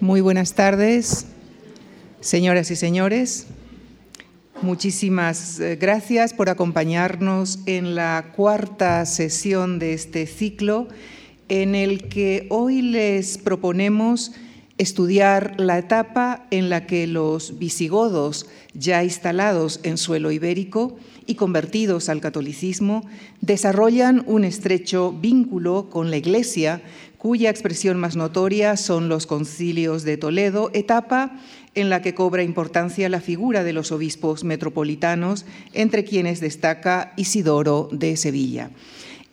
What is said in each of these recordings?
Muy buenas tardes, señoras y señores. Muchísimas eh, gracias por acompañarnos en la cuarta sesión de este ciclo en el que hoy les proponemos estudiar la etapa en la que los visigodos, ya instalados en suelo ibérico y convertidos al catolicismo, desarrollan un estrecho vínculo con la Iglesia cuya expresión más notoria son los concilios de Toledo, etapa en la que cobra importancia la figura de los obispos metropolitanos, entre quienes destaca Isidoro de Sevilla.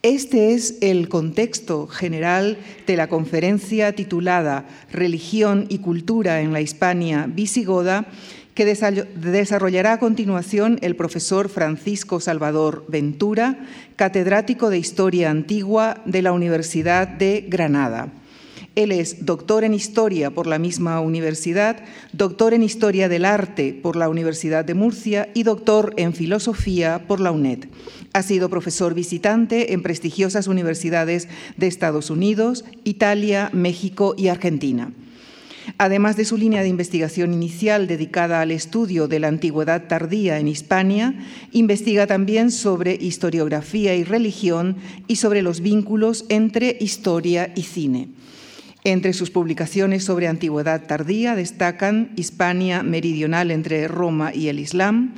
Este es el contexto general de la conferencia titulada Religión y Cultura en la Hispania visigoda, que desarrollará a continuación el profesor Francisco Salvador Ventura, catedrático de Historia Antigua de la Universidad de Granada. Él es doctor en Historia por la misma universidad, doctor en Historia del Arte por la Universidad de Murcia y doctor en Filosofía por la UNED. Ha sido profesor visitante en prestigiosas universidades de Estados Unidos, Italia, México y Argentina. Además de su línea de investigación inicial dedicada al estudio de la antigüedad tardía en Hispania, investiga también sobre historiografía y religión y sobre los vínculos entre historia y cine. Entre sus publicaciones sobre antigüedad tardía destacan Hispania meridional entre Roma y el Islam,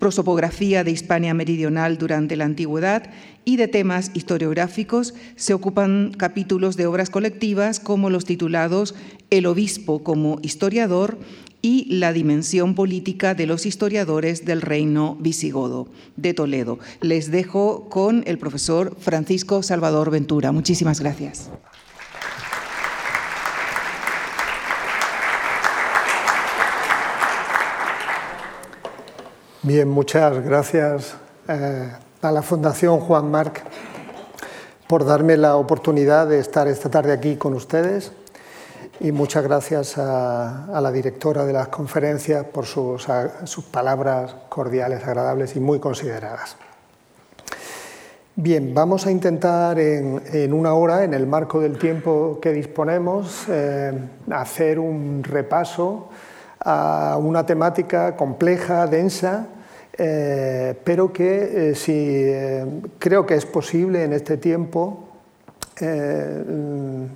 prosopografía de Hispania Meridional durante la Antigüedad y de temas historiográficos se ocupan capítulos de obras colectivas como los titulados El obispo como historiador y la dimensión política de los historiadores del reino visigodo de Toledo. Les dejo con el profesor Francisco Salvador Ventura. Muchísimas gracias. Bien, muchas gracias eh, a la Fundación Juan Marc por darme la oportunidad de estar esta tarde aquí con ustedes y muchas gracias a, la directora de las conferencias por sus, palabras cordiales, agradables y muy consideradas. Bien, vamos a intentar en, una hora, en el marco del tiempo que disponemos, eh, hacer un repaso a una temática compleja, densa, eh, pero que eh, si eh, creo que es posible en este tiempo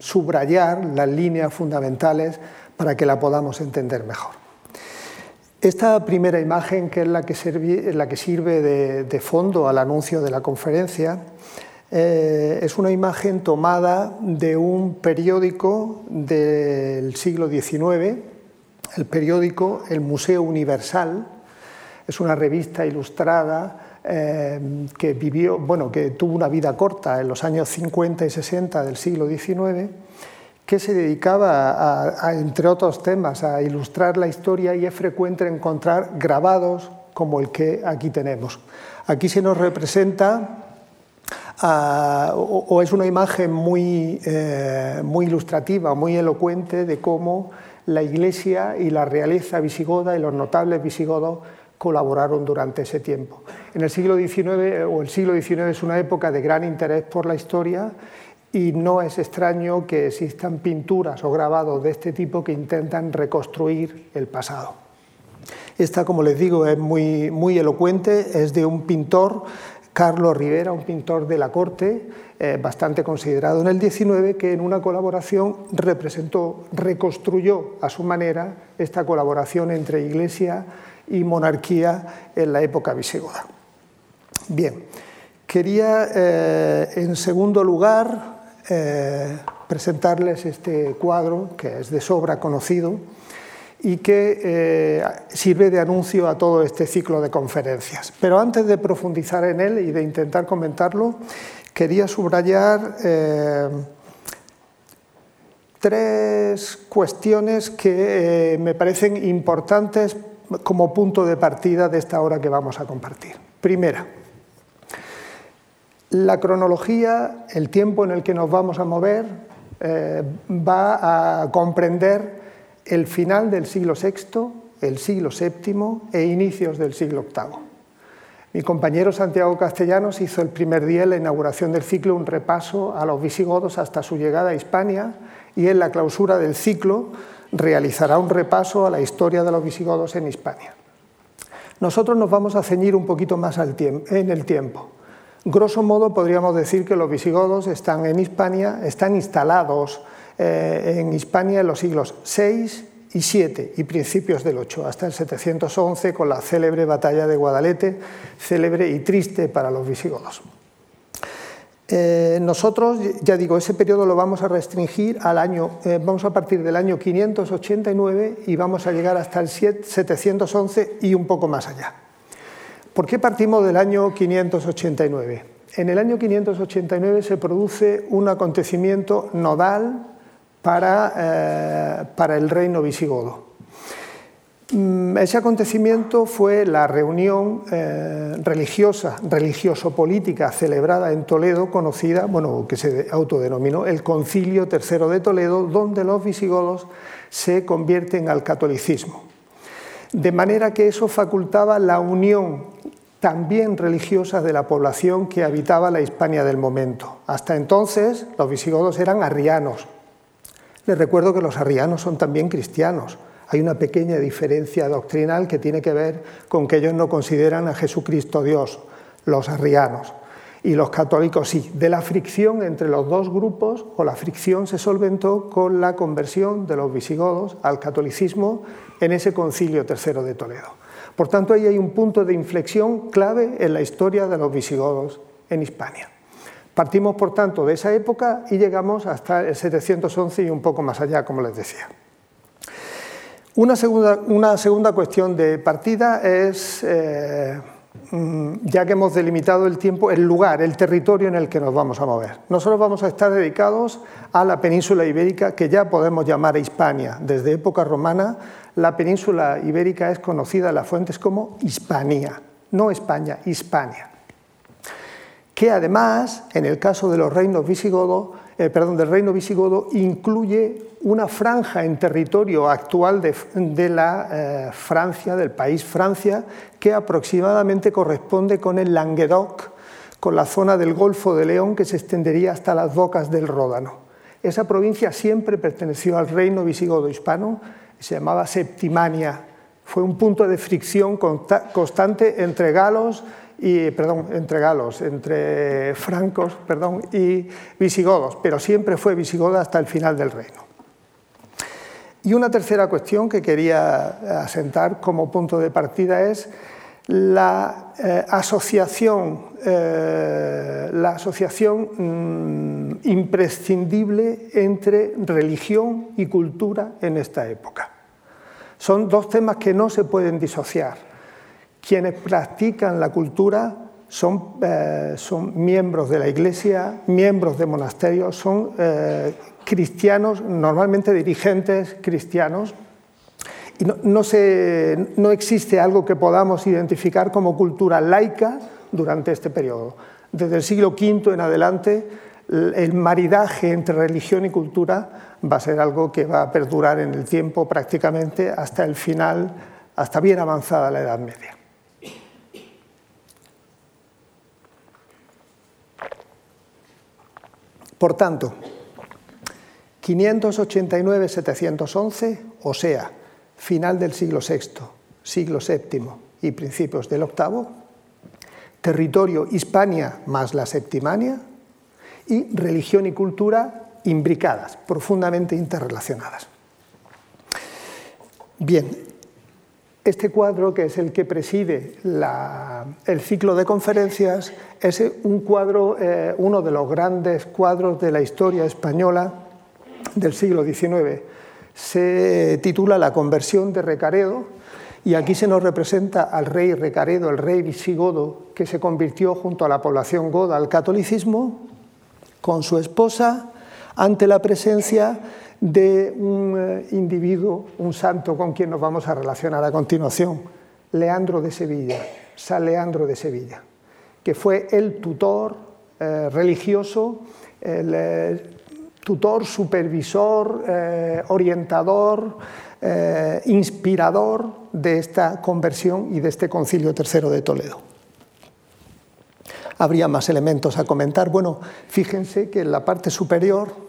subrayar las líneas fundamentales para que la podamos entender mejor. Esta primera imagen, que es la que, sirve de, fondo al anuncio de la conferencia, es una imagen tomada de un periódico del siglo XIX, el periódico El Museo Universal, es una revista ilustrada eh, que, vivió, bueno, que tuvo una vida corta en los años 50 y 60 del siglo XIX, que se dedicaba, a, entre otros temas, a ilustrar la historia y es frecuente encontrar grabados como el que aquí tenemos. Aquí se nos representa o, es una imagen muy, eh, muy ilustrativa, muy elocuente de cómo la iglesia y la realeza visigoda y los notables visigodos colaboraron durante ese tiempo. En el siglo XIX, o el siglo XIX es una época de gran interés por la historia y no es extraño que existan pinturas o grabados de este tipo que intentan reconstruir el pasado. Esta, como les digo, es muy, muy elocuente, es de un pintor, Carlos Rivera, un pintor de la corte, eh, bastante considerado en el XIX, que en una colaboración representó, reconstruyó a su manera esta colaboración entre Iglesia y monarquía en la época visigoda. Bien, quería eh, en segundo lugar eh, presentarles este cuadro que es de sobra conocido y que eh, sirve de anuncio a todo este ciclo de conferencias. Pero antes de profundizar en él y de intentar comentarlo, quería subrayar tres cuestiones que me parecen importantes como punto de partida de esta hora que vamos a compartir. Primera, la cronología, el tiempo en el que nos vamos a mover, eh, va a comprender el final del siglo VI, el siglo VII e inicios del siglo VIII. Mi compañero Santiago Castellanos hizo el primer día en la inauguración del ciclo un repaso a los visigodos hasta su llegada a Hispania y en la clausura del ciclo realizará un repaso a la historia de los visigodos en Hispania. Nosotros nos vamos a ceñir un poquito más en el tiempo. Grosso modo podríamos decir que los visigodos están en Hispania, están instalados eh, en Hispania en los siglos VI y VII y principios del VIII, hasta el 711 con la célebre batalla de Guadalete, célebre y triste para los visigodos. Eh, nosotros, ya digo, ese periodo lo vamos a restringir al año, eh, vamos a partir del año 589 y vamos a llegar hasta el 711 y un poco más allá. ¿Por qué partimos del año 589? En el año 589 se produce un acontecimiento nodal para, eh, para el reino visigodo. Mm, ese acontecimiento fue la reunión eh, religiosa, religioso-política celebrada en Toledo, conocida, bueno, que se autodenominó el Concilio III de Toledo, donde los visigodos se convierten al catolicismo. De manera que eso facultaba la unión también religiosa de la población que habitaba la Hispania del momento. Hasta entonces los visigodos eran arrianos. Les recuerdo que los arrianos son también cristianos hay una pequeña diferencia doctrinal que tiene que ver con que ellos no consideran a Jesucristo Dios, los arrianos, y los católicos sí. De la fricción entre los dos grupos, o la fricción se solventó con la conversión de los visigodos al catolicismo en ese concilio tercero de Toledo. Por tanto, ahí hay un punto de inflexión clave en la historia de los visigodos en Hispania. Partimos, por tanto, de esa época y llegamos hasta el 711 y un poco más allá, como les decía. Una segunda, cuestión de partida es, eh, mm, ya que hemos delimitado el tiempo, el lugar, el territorio en el que nos vamos a mover. Nosotros vamos a estar dedicados a la península ibérica, que ya podemos llamar Hispania. Desde época romana, la península ibérica es conocida en las fuentes como Hispania, no España, Hispania. Que además, en el caso de los reinos visigodos, eh, perdón, del reino visigodo incluye una franja en territorio actual de, la eh, Francia, del país Francia, que aproximadamente corresponde con el Languedoc, con la zona del Golfo de León que se extendería hasta las bocas del Ródano. Esa provincia siempre perteneció al reino visigodo hispano, se llamaba Septimania. Fue un punto de fricción constante entre galos y, perdón, entre galos, entre francos perdón, y visigodos, pero siempre fue visigoda hasta el final del reino. Y una tercera cuestión que quería asentar como punto de partida es la eh, asociación, eh, la asociación mm, imprescindible entre religión y cultura en esta época. Son dos temas que no se pueden disociar. Quienes practican la cultura son, eh, son miembros de la Iglesia, miembros de monasterios, son eh, cristianos, normalmente dirigentes cristianos, y no, no, existe algo que podamos identificar como cultura laica durante este periodo. Desde el siglo V en adelante, el maridaje entre religión y cultura va a ser algo que va a perdurar en el tiempo prácticamente hasta el final, hasta bien avanzada la Edad Media. Por tanto, 589-711, o sea, final del siglo VI, siglo VII y principios del VIII, territorio Hispania más la Septimania y religión y cultura imbricadas, profundamente interrelacionadas. Bien, este cuadro, que es el que preside el ciclo de conferencias, es un cuadro, eh, uno de los grandes cuadros de la historia española del siglo XIX. Se titula La conversión de Recaredo y aquí se nos representa al rey Recaredo, el rey visigodo que se convirtió junto a la población goda al catolicismo, con su esposa, ante la presencia de un eh, individuo, un santo con quien nos vamos a relacionar a continuación, Leandro de Sevilla, San Leandro de Sevilla, que fue el tutor eh, religioso, el eh, tutor, supervisor, orientador, inspirador de esta conversión y de este concilio tercero de Toledo. Habría más elementos a comentar. Bueno, fíjense que en la parte superior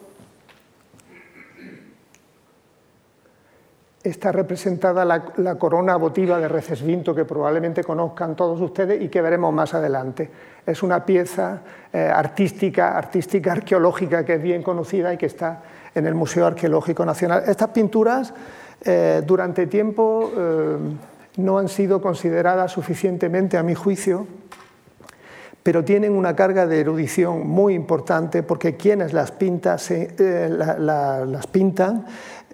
está representada la, corona votiva de Recesvinto, que probablemente conozcan todos ustedes y que veremos más adelante. Es una pieza eh, artística, arqueológica que es bien conocida y que está en el Museo Arqueológico Nacional. Estas pinturas eh, durante tiempo eh, no han sido consideradas suficientemente, a mi juicio, pero tienen una carga de erudición muy importante porque quienes las, las pintan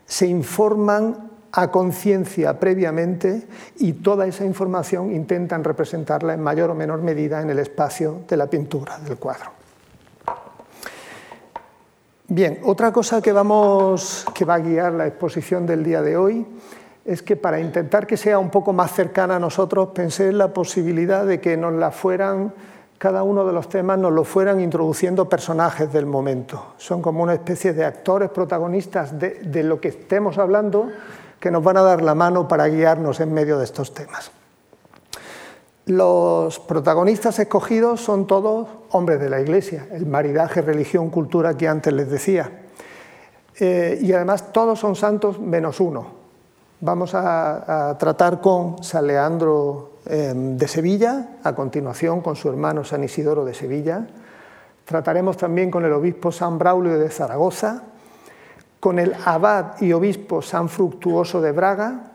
se informan a conciencia previamente y toda esa información intentan representarla en mayor o menor medida en el espacio de la pintura, del cuadro. Bien, otra cosa que, vamos, que va a guiar la exposición del día de hoy es que para intentar que sea un poco más cercana a nosotros, pensé en la posibilidad de que nos la fueran, cada uno de los temas nos lo fueran introduciendo personajes del momento. Son como una especie de actores protagonistas de, de lo que estemos hablando, que nos van a dar la mano para guiarnos en medio de estos temas. Los protagonistas escogidos son todos hombres de la Iglesia, el maridaje religión-cultura que antes les decía. Eh, y además todos son santos menos uno. Vamos a, tratar con San Leandro em, de Sevilla, a continuación con su hermano San Isidoro de Sevilla. Trataremos también con el obispo San Braulio de Zaragoza, con el abad y obispo San Fructuoso de Braga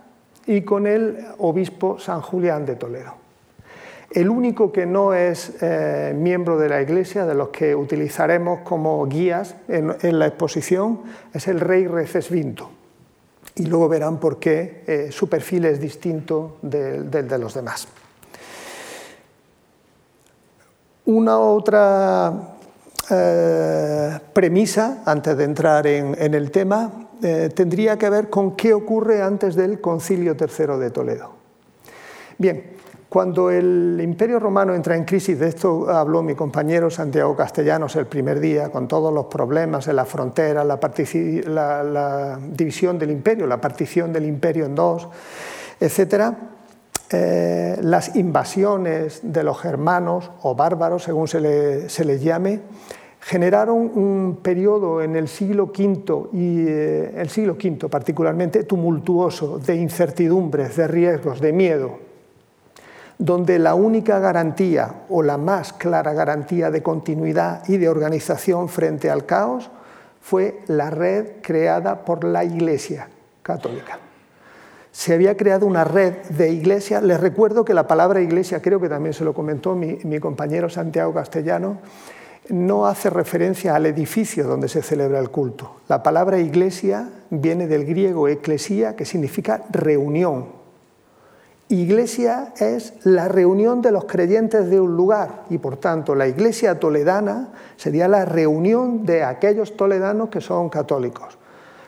y con el obispo San Julián de Toledo. El único que no es eh, miembro de la Iglesia, de los que utilizaremos como guías en, la exposición, es el rey Recesvinto. Y luego verán por qué eh, su perfil es distinto del de, los demás. Una otra eh, premisa, antes de entrar en, el tema, eh, tendría que ver con qué ocurre antes del Concilio III de Toledo. Bien, cuando el Imperio Romano entra en crisis, de esto habló mi compañero Santiago Castellanos el primer día, con todos los problemas en la frontera, la, división del imperio, la partición del imperio en dos, etc., eh, las invasiones de los germanos o bárbaros, según se, se les llame, generaron un periodo en el siglo V y eh, el siglo V particularmente tumultuoso de incertidumbres, de riesgos, de miedo, donde la única garantía o la más clara garantía de continuidad y de organización frente al caos fue la red creada por la Iglesia católica. Se había creado una red de iglesias. Les recuerdo que la palabra iglesia, creo que también se lo comentó mi, mi compañero Santiago Castellano, no hace referencia al edificio donde se celebra el culto. La palabra iglesia viene del griego eclesia, que significa reunión. Iglesia es la reunión de los creyentes de un lugar y por tanto la iglesia toledana sería la reunión de aquellos toledanos que son católicos.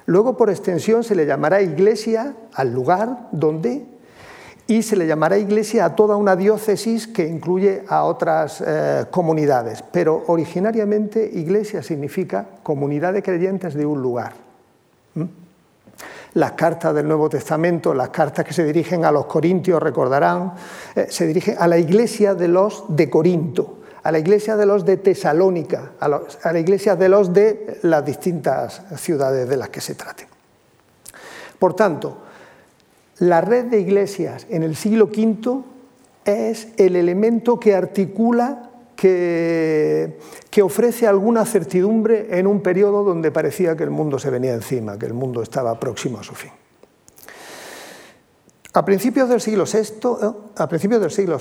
Luego por extensión se le llamará iglesia al lugar donde y se le llamará iglesia a toda una diócesis que incluye a otras eh, comunidades, pero originariamente iglesia significa comunidad de creyentes de un lugar. Las cartas del Nuevo Testamento, las cartas que se dirigen a los corintios, recordarán, eh, se dirigen a la iglesia de los de Corinto, a la iglesia de los de Tesalónica, a, a la iglesia de los de las distintas ciudades de las que se trate. Por tanto, la red de iglesias en el siglo V es el elemento que articula, que, ofrece alguna certidumbre en un periodo donde parecía que el mundo se venía encima, que el mundo estaba próximo a su fin. A principios del siglo VI, a principios del siglo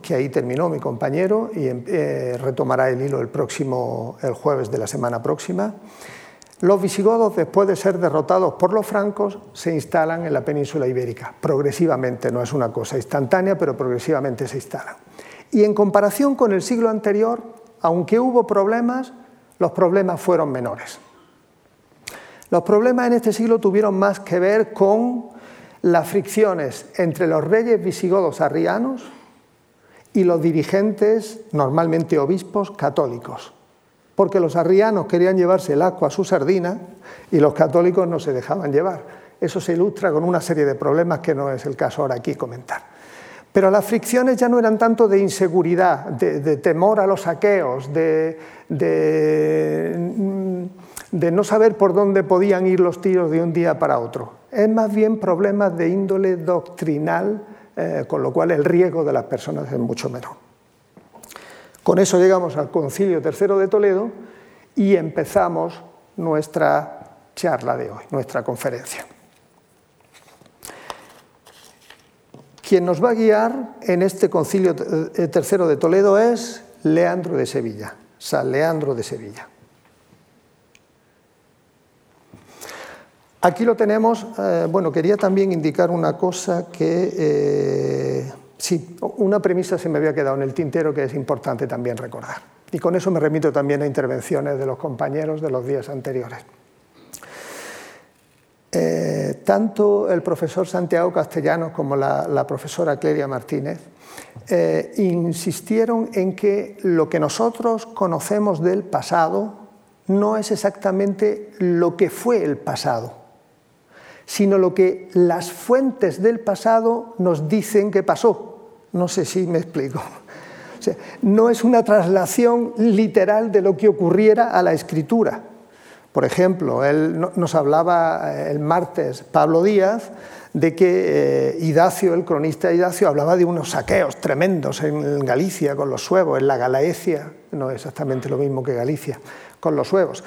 que ahí terminó mi compañero y eh, retomará el hilo el próximo, el jueves de la semana próxima, los visigodos, después de ser derrotados por los francos, se instalan en la península ibérica, progresivamente, no es una cosa instantánea, pero progresivamente se instalan. Y en comparación con el siglo anterior, aunque hubo problemas, los problemas fueron menores. Los problemas en este siglo tuvieron más que ver con las fricciones entre los reyes visigodos arrianos y los dirigentes, normalmente obispos, católicos porque los arrianos querían llevarse el agua a su sardina y los católicos no se dejaban llevar. Eso se ilustra con una serie de problemas que no es el caso ahora aquí comentar. Pero las fricciones ya no eran tanto de inseguridad, de, temor a los saqueos, de, de no saber por dónde podían ir los tiros de un día para otro. Es más bien problemas de índole doctrinal, eh, con lo cual el riesgo de las personas es mucho menor. Con eso llegamos al Concilio Tercero de Toledo y empezamos nuestra charla de hoy, nuestra conferencia. Quien nos va a guiar en este concilio eh, tercero de Toledo es Leandro de Sevilla, San Leandro de Sevilla. Aquí lo tenemos, eh, bueno, quería también indicar una cosa que, eh, sí, una premisa se me había quedado en el tintero que es importante también recordar. Y con eso me remito también a intervenciones de los compañeros de los días anteriores. Eh, tanto el profesor Santiago Castellanos como la, profesora Cleria Martínez eh, insistieron en que lo que nosotros conocemos del pasado no es exactamente lo que fue el pasado, sino lo que las fuentes del pasado nos dicen que pasó. No sé si me explico. no es una traslación literal de lo que ocurriera a la escritura por ejemplo, él nos hablaba eh, el martes, Pablo Díaz, de que eh, Idacio, el cronista Idacio, hablaba de unos saqueos tremendos en Galicia con los suevos, en la Galaecia, no exactamente lo mismo que Galicia, con los suevos.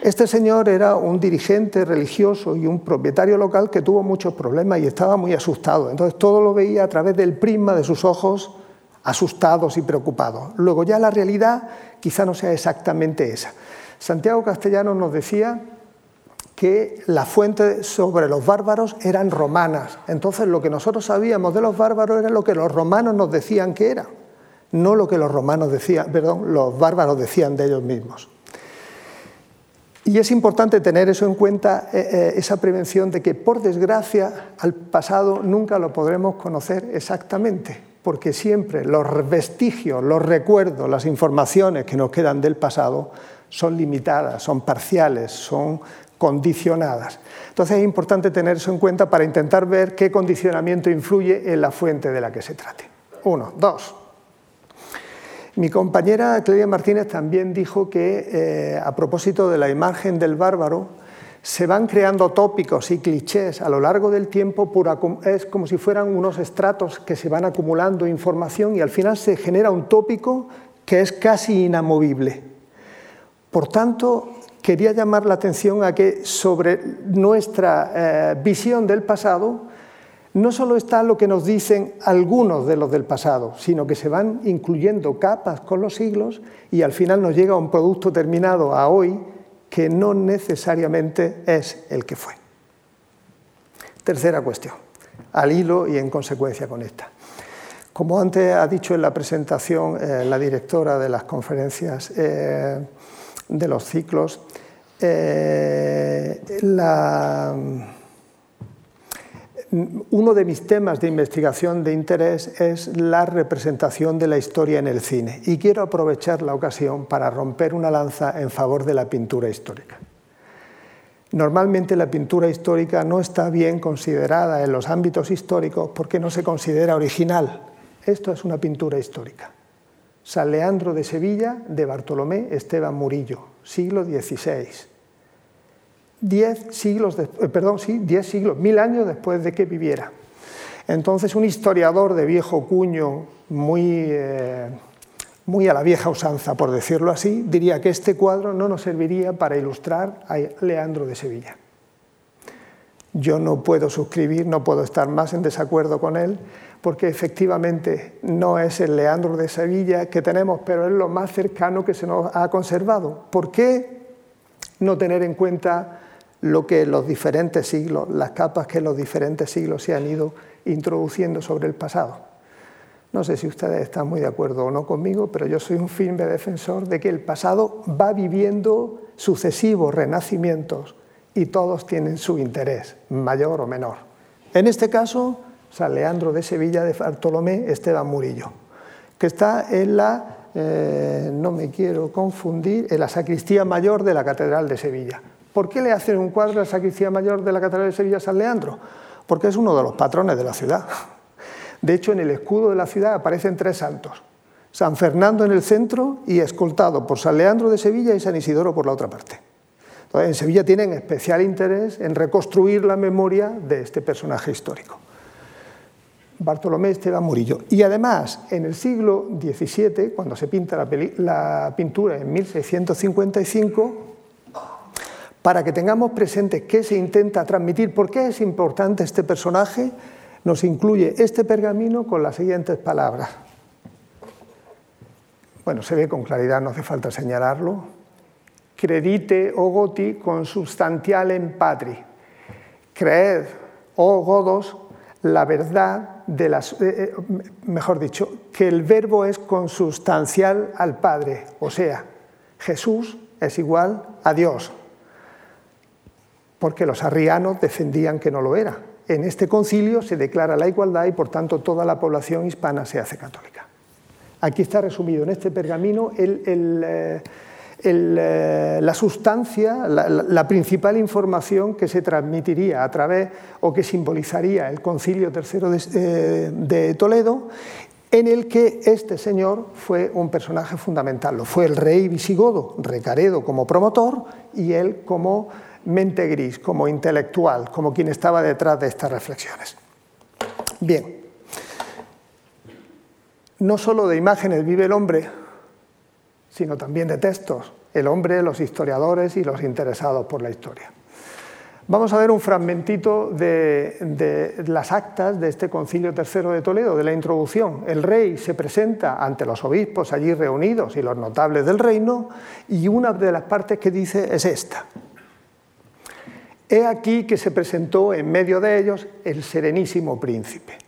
Este señor era un dirigente religioso y un propietario local que tuvo muchos problemas y estaba muy asustado. Entonces todo lo veía a través del prisma de sus ojos asustados y preocupados. Luego ya la realidad quizá no sea exactamente esa. Santiago Castellano nos decía que las fuentes sobre los bárbaros eran romanas. Entonces lo que nosotros sabíamos de los bárbaros era lo que los romanos nos decían que era, no lo que los romanos decían, perdón, los bárbaros decían de ellos mismos. Y es importante tener eso en cuenta, eh, eh, esa prevención de que, por desgracia, al pasado nunca lo podremos conocer exactamente, porque siempre los vestigios, los recuerdos, las informaciones que nos quedan del pasado son limitadas, son parciales, son condicionadas. Entonces es importante tener eso en cuenta para intentar ver qué condicionamiento influye en la fuente de la que se trate. Uno. Dos. Mi compañera Claudia Martínez también dijo que eh, a propósito de la imagen del bárbaro, se van creando tópicos y clichés a lo largo del tiempo, es como si fueran unos estratos que se van acumulando información y al final se genera un tópico que es casi inamovible. Por tanto, quería llamar la atención a que sobre nuestra eh, visión del pasado no solo está lo que nos dicen algunos de los del pasado, sino que se van incluyendo capas con los siglos y al final nos llega un producto terminado a hoy que no necesariamente es el que fue. Tercera cuestión, al hilo y en consecuencia con esta. Como antes ha dicho en la presentación eh, la directora de las conferencias, eh, de los ciclos. Eh, uno de mis temas de investigación de interés es la representación de la historia en el cine y quiero aprovechar la ocasión para romper una lanza en favor de la pintura histórica. Normalmente la pintura histórica no está bien considerada en los ámbitos históricos porque no se considera original. Esto es una pintura histórica. San Leandro de Sevilla de Bartolomé Esteban Murillo, siglo XVI. Diez siglos, eh, perdón, sí, diez siglos, mil años después de que viviera. Entonces un historiador de viejo cuño, muy, eh, muy a la vieja usanza, por decirlo así, diría que este cuadro no nos serviría para ilustrar a Leandro de Sevilla. Yo no puedo suscribir, no puedo estar más en desacuerdo con él, porque efectivamente no es el Leandro de Sevilla que tenemos, pero es lo más cercano que se nos ha conservado. ¿Por qué no tener en cuenta lo que los diferentes siglos, las capas que los diferentes siglos se han ido introduciendo sobre el pasado? No sé si ustedes están muy de acuerdo o no conmigo, pero yo soy un firme defensor de que el pasado va viviendo sucesivos renacimientos y todos tienen su interés, mayor o menor. En este caso, San Leandro de Sevilla de Bartolomé Esteban Murillo, que está en la, eh, no me quiero confundir, en la sacristía mayor de la Catedral de Sevilla. ¿Por qué le hacen un cuadro a la sacristía mayor de la Catedral de Sevilla a San Leandro? Porque es uno de los patrones de la ciudad. De hecho, en el escudo de la ciudad aparecen tres santos. San Fernando en el centro y escoltado por San Leandro de Sevilla y San Isidoro por la otra parte. en Sevilla tienen especial interés en reconstruir la memoria de este personaje histórico. Bartolomé Esteban Murillo. Y además, en el siglo XVII, cuando se pinta la, pintura en 1655, para que tengamos presente qué se intenta transmitir, por qué es importante este personaje, nos incluye este pergamino con las siguientes palabras. Bueno, se ve con claridad, no hace falta señalarlo. Credite, o goti, consubstantialem patri. Creed, oh godos, la verdad de las, eh, eh, mejor dicho, que el verbo es consustancial al Padre, o sea, Jesús es igual a Dios, porque los arrianos defendían que no lo era. En este concilio se declara la igualdad y por tanto toda la población hispana se hace católica. Aquí está resumido en este pergamino el, eh, eh, la sustancia, la, principal información que se transmitiría a través o que simbolizaría el Concilio III eh, de, Toledo, en el que este señor fue un personaje fundamental. Lo fue el rey visigodo, Recaredo como promotor y él como mente gris, como intelectual, como quien estaba detrás de estas reflexiones. Bien, no solo de imágenes vive el hombre, sino también de textos, el hombre, los historiadores y los interesados por la historia. Vamos a ver un fragmentito de, las actas de este concilio tercero de Toledo, de la introducción. El rey se presenta ante los obispos allí reunidos y los notables del reino, y una de las partes que dice es esta. He aquí que se presentó en medio de ellos el serenísimo príncipe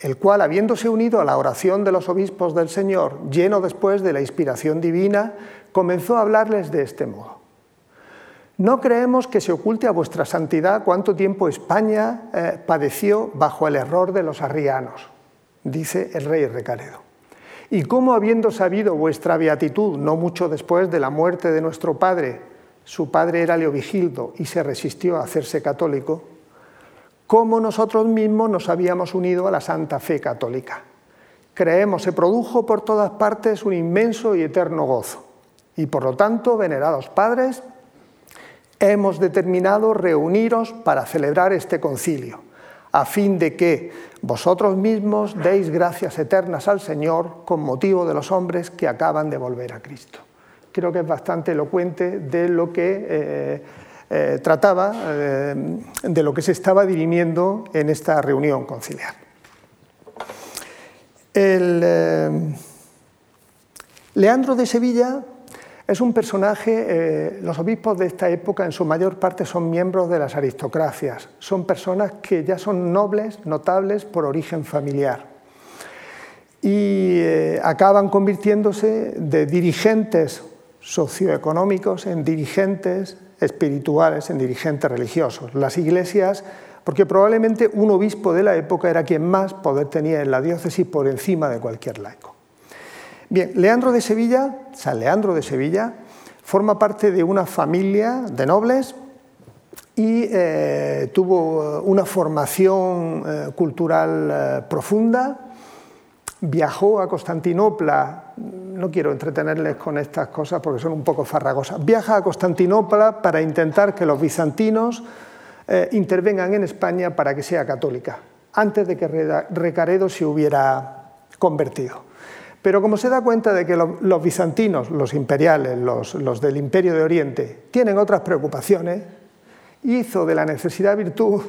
el cual, habiéndose unido a la oración de los obispos del Señor, lleno después de la inspiración divina, comenzó a hablarles de este modo. No creemos que se oculte a vuestra santidad cuánto tiempo España eh, padeció bajo el error de los arrianos, dice el rey Recaredo. Y cómo habiendo sabido vuestra beatitud no mucho después de la muerte de nuestro padre, su padre era Leovigildo y se resistió a hacerse católico, cómo nosotros mismos nos habíamos unido a la Santa Fe Católica. Creemos se produjo por todas partes un inmenso y eterno gozo. Y por lo tanto, venerados padres, hemos determinado reuniros para celebrar este concilio, a fin de que vosotros mismos deis gracias eternas al Señor con motivo de los hombres que acaban de volver a Cristo. Creo que es bastante elocuente de lo que eh, eh, trataba eh, de lo que se estaba dirimiendo en esta reunión conciliar. Eh, Leandro de Sevilla es un personaje, los obispos de esta época en su mayor parte son miembros de las aristocracias, son personas que ya son nobles, notables por origen familiar y acaban convirtiéndose de dirigentes socioeconómicos en dirigentes espirituales, en dirigentes religiosos. Las iglesias, porque probablemente un obispo de la época era quien más poder tenía en la diócesis por encima de cualquier laico. Bien, Leandro de Sevilla, San Leandro de Sevilla, forma parte de una familia de nobles y eh, tuvo una formación eh, cultural eh, profunda, viajó a Constantinopla, no quiero entretenerles con estas cosas porque son un poco farragosas, viaja a Constantinopla para intentar que los bizantinos eh, intervengan en España para que sea católica, antes de que Recaredo se hubiera convertido. Pero como se da cuenta de que los, bizantinos, los imperiales, los, los del Imperio de Oriente, tienen otras preocupaciones, hizo de la necesidad virtud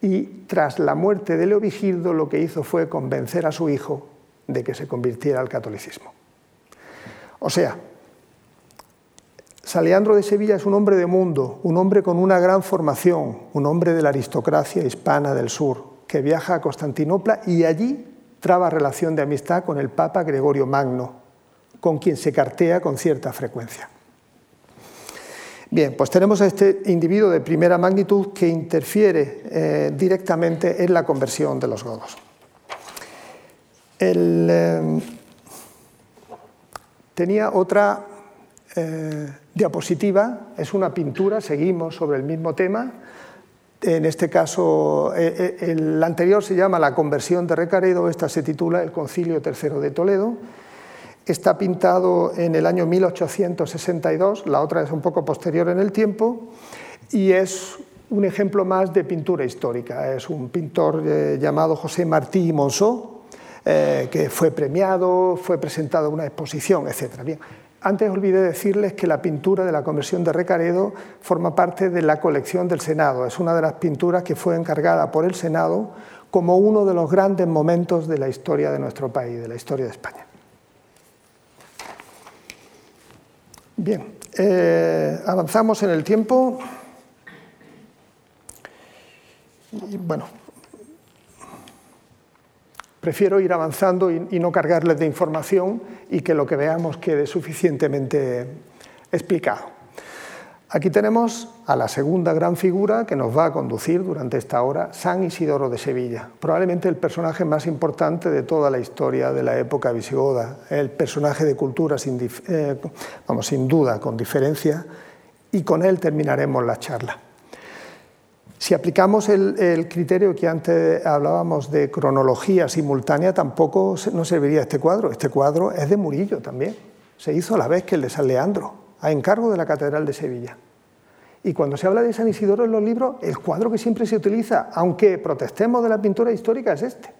y tras la muerte de Leovigildo lo que hizo fue convencer a su hijo de que se convirtiera al catolicismo. O sea, Saleandro de Sevilla es un hombre de mundo, un hombre con una gran formación, un hombre de la aristocracia hispana del sur, que viaja a Constantinopla y allí traba relación de amistad con el Papa Gregorio Magno, con quien se cartea con cierta frecuencia. Bien, pues tenemos a este individuo de primera magnitud que interfiere eh, directamente en la conversión de los godos. Eh, tenía otra eh, diapositiva, es una pintura, seguimos sobre el mismo tema. En este caso, el anterior se llama La conversión de Recaredo, esta se titula El Concilio Tercero de Toledo. está pintado en el año 1862, la otra es un poco posterior en el tiempo, y es un ejemplo más de pintura histórica. Es un pintor eh, llamado José Martí Monceau, eh, que fue premiado, fue presentado una exposición, etc. Bien, antes olvidé decirles que la pintura de la conversión de Recaredo forma parte de la colección del Senado. Es una de las pinturas que fue encargada por el Senado como uno de los grandes momentos de la historia de nuestro país, de la historia de España. Bien, eh, avanzamos en el tiempo. bueno, prefiero ir avanzando y, no cargarles de información y que lo que veamos quede suficientemente explicado. Aquí tenemos a la segunda gran figura que nos va a conducir durante esta hora, San Isidoro de Sevilla, probablemente el personaje más importante de toda la historia de la época visigoda, el personaje de cultura sin, eh, vamos, sin duda, con diferencia, y con él terminaremos la charla. Si aplicamos el, criterio que antes hablábamos de cronología simultánea, tampoco no serviría este cuadro. Este cuadro es de Murillo también. Se hizo a la vez que el de San Leandro, a encargo de la Catedral de Sevilla. Y cuando se habla de San Isidoro en los libros, el cuadro que siempre se utiliza, aunque protestemos de la pintura histórica, es este.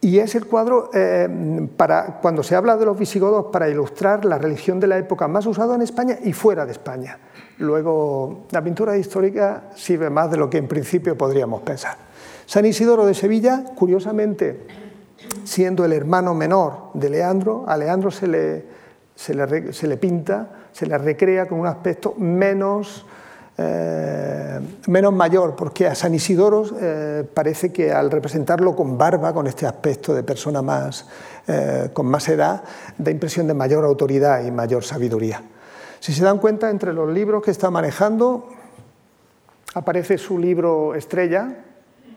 Y es el cuadro, eh, para, cuando se habla de los visigodos, para ilustrar la religión de la época más usado en España y fuera de España. Luego, la pintura histórica sirve más de lo que en principio podríamos pensar. San Isidoro de Sevilla, curiosamente, siendo el hermano menor de Leandro, a Leandro se le, se le, pinta, se le recrea con un aspecto menos, eh, menos mayor, porque a San Isidoro eh, parece que al representarlo con barba, con este aspecto de persona más, eh, con más edad, da impresión de mayor autoridad y mayor sabiduría. Si se dan cuenta, entre los libros que está manejando aparece su libro estrella,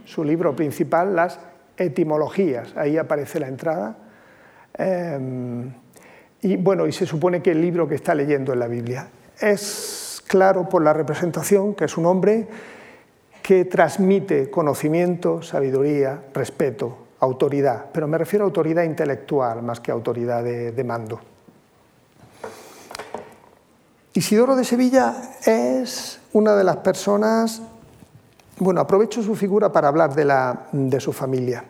su libro principal, las etimologías. Ahí aparece la entrada. Em, y bueno, y se supone que el libro que está leyendo en la Biblia es claro por la representación que es un hombre que transmite conocimiento, sabiduría, respeto, autoridad, pero me refiero a autoridad intelectual más que autoridad de mando. Isidoro de Sevilla es una de las personas, bueno, aprovecho su figura para hablar de, su familia.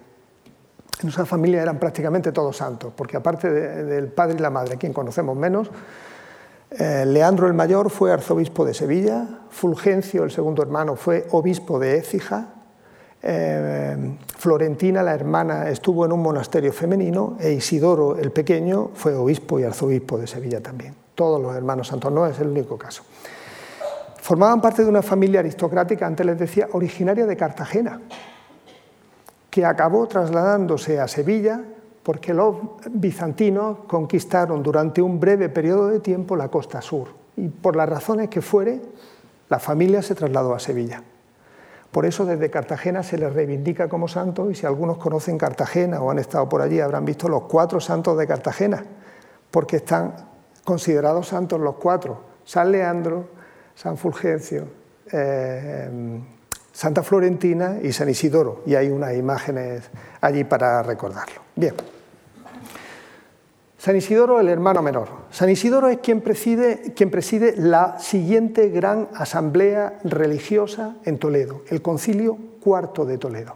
En nuestra familia eran prácticamente todos santos, porque aparte del padre y la madre, quien conocemos menos, eh, Leandro el Mayor fue arzobispo de Sevilla, Fulgencio, el segundo hermano, fue obispo de Écija, eh, Florentina, la hermana, estuvo en un monasterio femenino e Isidoro, el pequeño, fue obispo y arzobispo de Sevilla también todos los hermanos santos, no es el único caso. Formaban parte de una familia aristocrática, antes les decía, originaria de Cartagena, que acabó trasladándose a Sevilla porque los bizantinos conquistaron durante un breve periodo de tiempo la costa sur y por las razones que fuere, la familia se trasladó a Sevilla. Por eso desde Cartagena se les reivindica como santos y si algunos conocen Cartagena o han estado por allí habrán visto los cuatro santos de Cartagena, porque están considerados santos los cuatro, San Leandro, San Fulgencio, eh, Santa Florentina y San Isidoro, y hay unas imágenes allí para recordarlo. Bien. San Isidoro, el hermano menor. San Isidoro es quien preside, quien preside la siguiente gran asamblea religiosa en Toledo, el Concilio Cuarto de Toledo,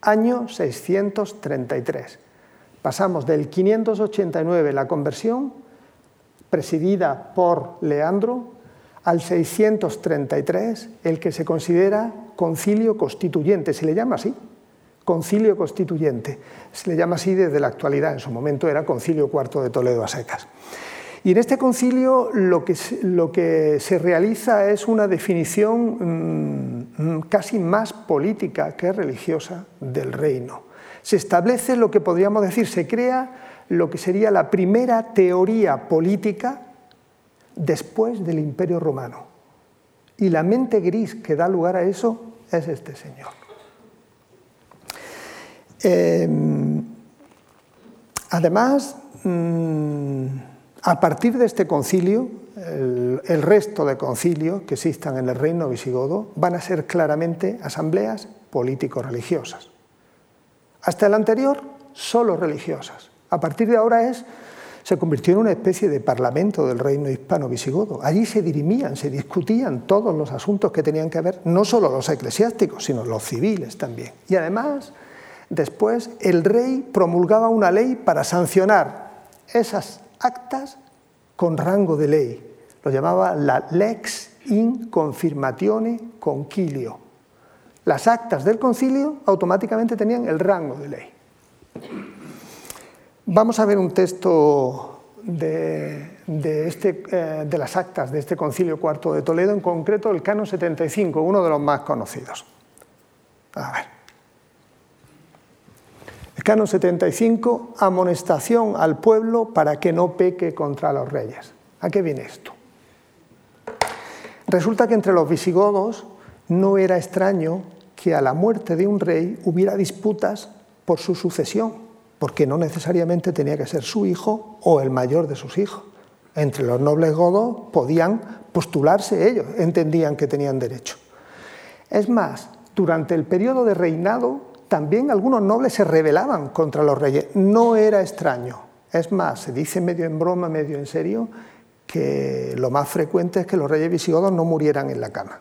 año 633. Pasamos del 589, la conversión, presidida por Leandro, al 633, el que se considera concilio constituyente, se le llama así, concilio constituyente, se le llama así desde la actualidad, en su momento era concilio cuarto de Toledo a secas. Y en este concilio lo que, se realiza es una definición mm, casi más política que religiosa del reino. Se establece lo que podríamos decir, se crea lo que sería la primera teoría política después del Imperio Romano. Y la mente gris que da lugar a eso es este señor. Em, además, mm, a partir de este concilio, el, el, resto de concilios que existan en el reino visigodo van a ser claramente asambleas político-religiosas. Hasta el anterior, solo religiosas A partir de ahora es, se convirtió en una especie de parlamento del reino hispano-visigodo. Allí se dirimían, se discutían todos los asuntos que tenían que ver, no solo los eclesiásticos, sino los civiles también. Y además, después, el rey promulgaba una ley para sancionar esas actas con rango de ley. Lo llamaba la lex in confirmatione concilio. Las actas del concilio automáticamente tenían el rango de ley. Vamos a ver un texto de, este, eh, de, las actas de este concilio cuarto de Toledo, en concreto el canon 75, uno de los más conocidos. A ver. El canon 75, amonestación al pueblo para que no peque contra los reyes. ¿A qué viene esto? Resulta que entre los visigodos no era extraño que a la muerte de un rey hubiera disputas por su sucesión porque no necesariamente tenía que ser su hijo o el mayor de sus hijos. Entre los nobles godos podían postularse ellos, entendían que tenían derecho. Es más, durante el periodo de reinado también algunos nobles se rebelaban contra los reyes. No era extraño. Es más, se dice medio en broma, medio en serio, que lo más frecuente es que los reyes visigodos no murieran en la cama.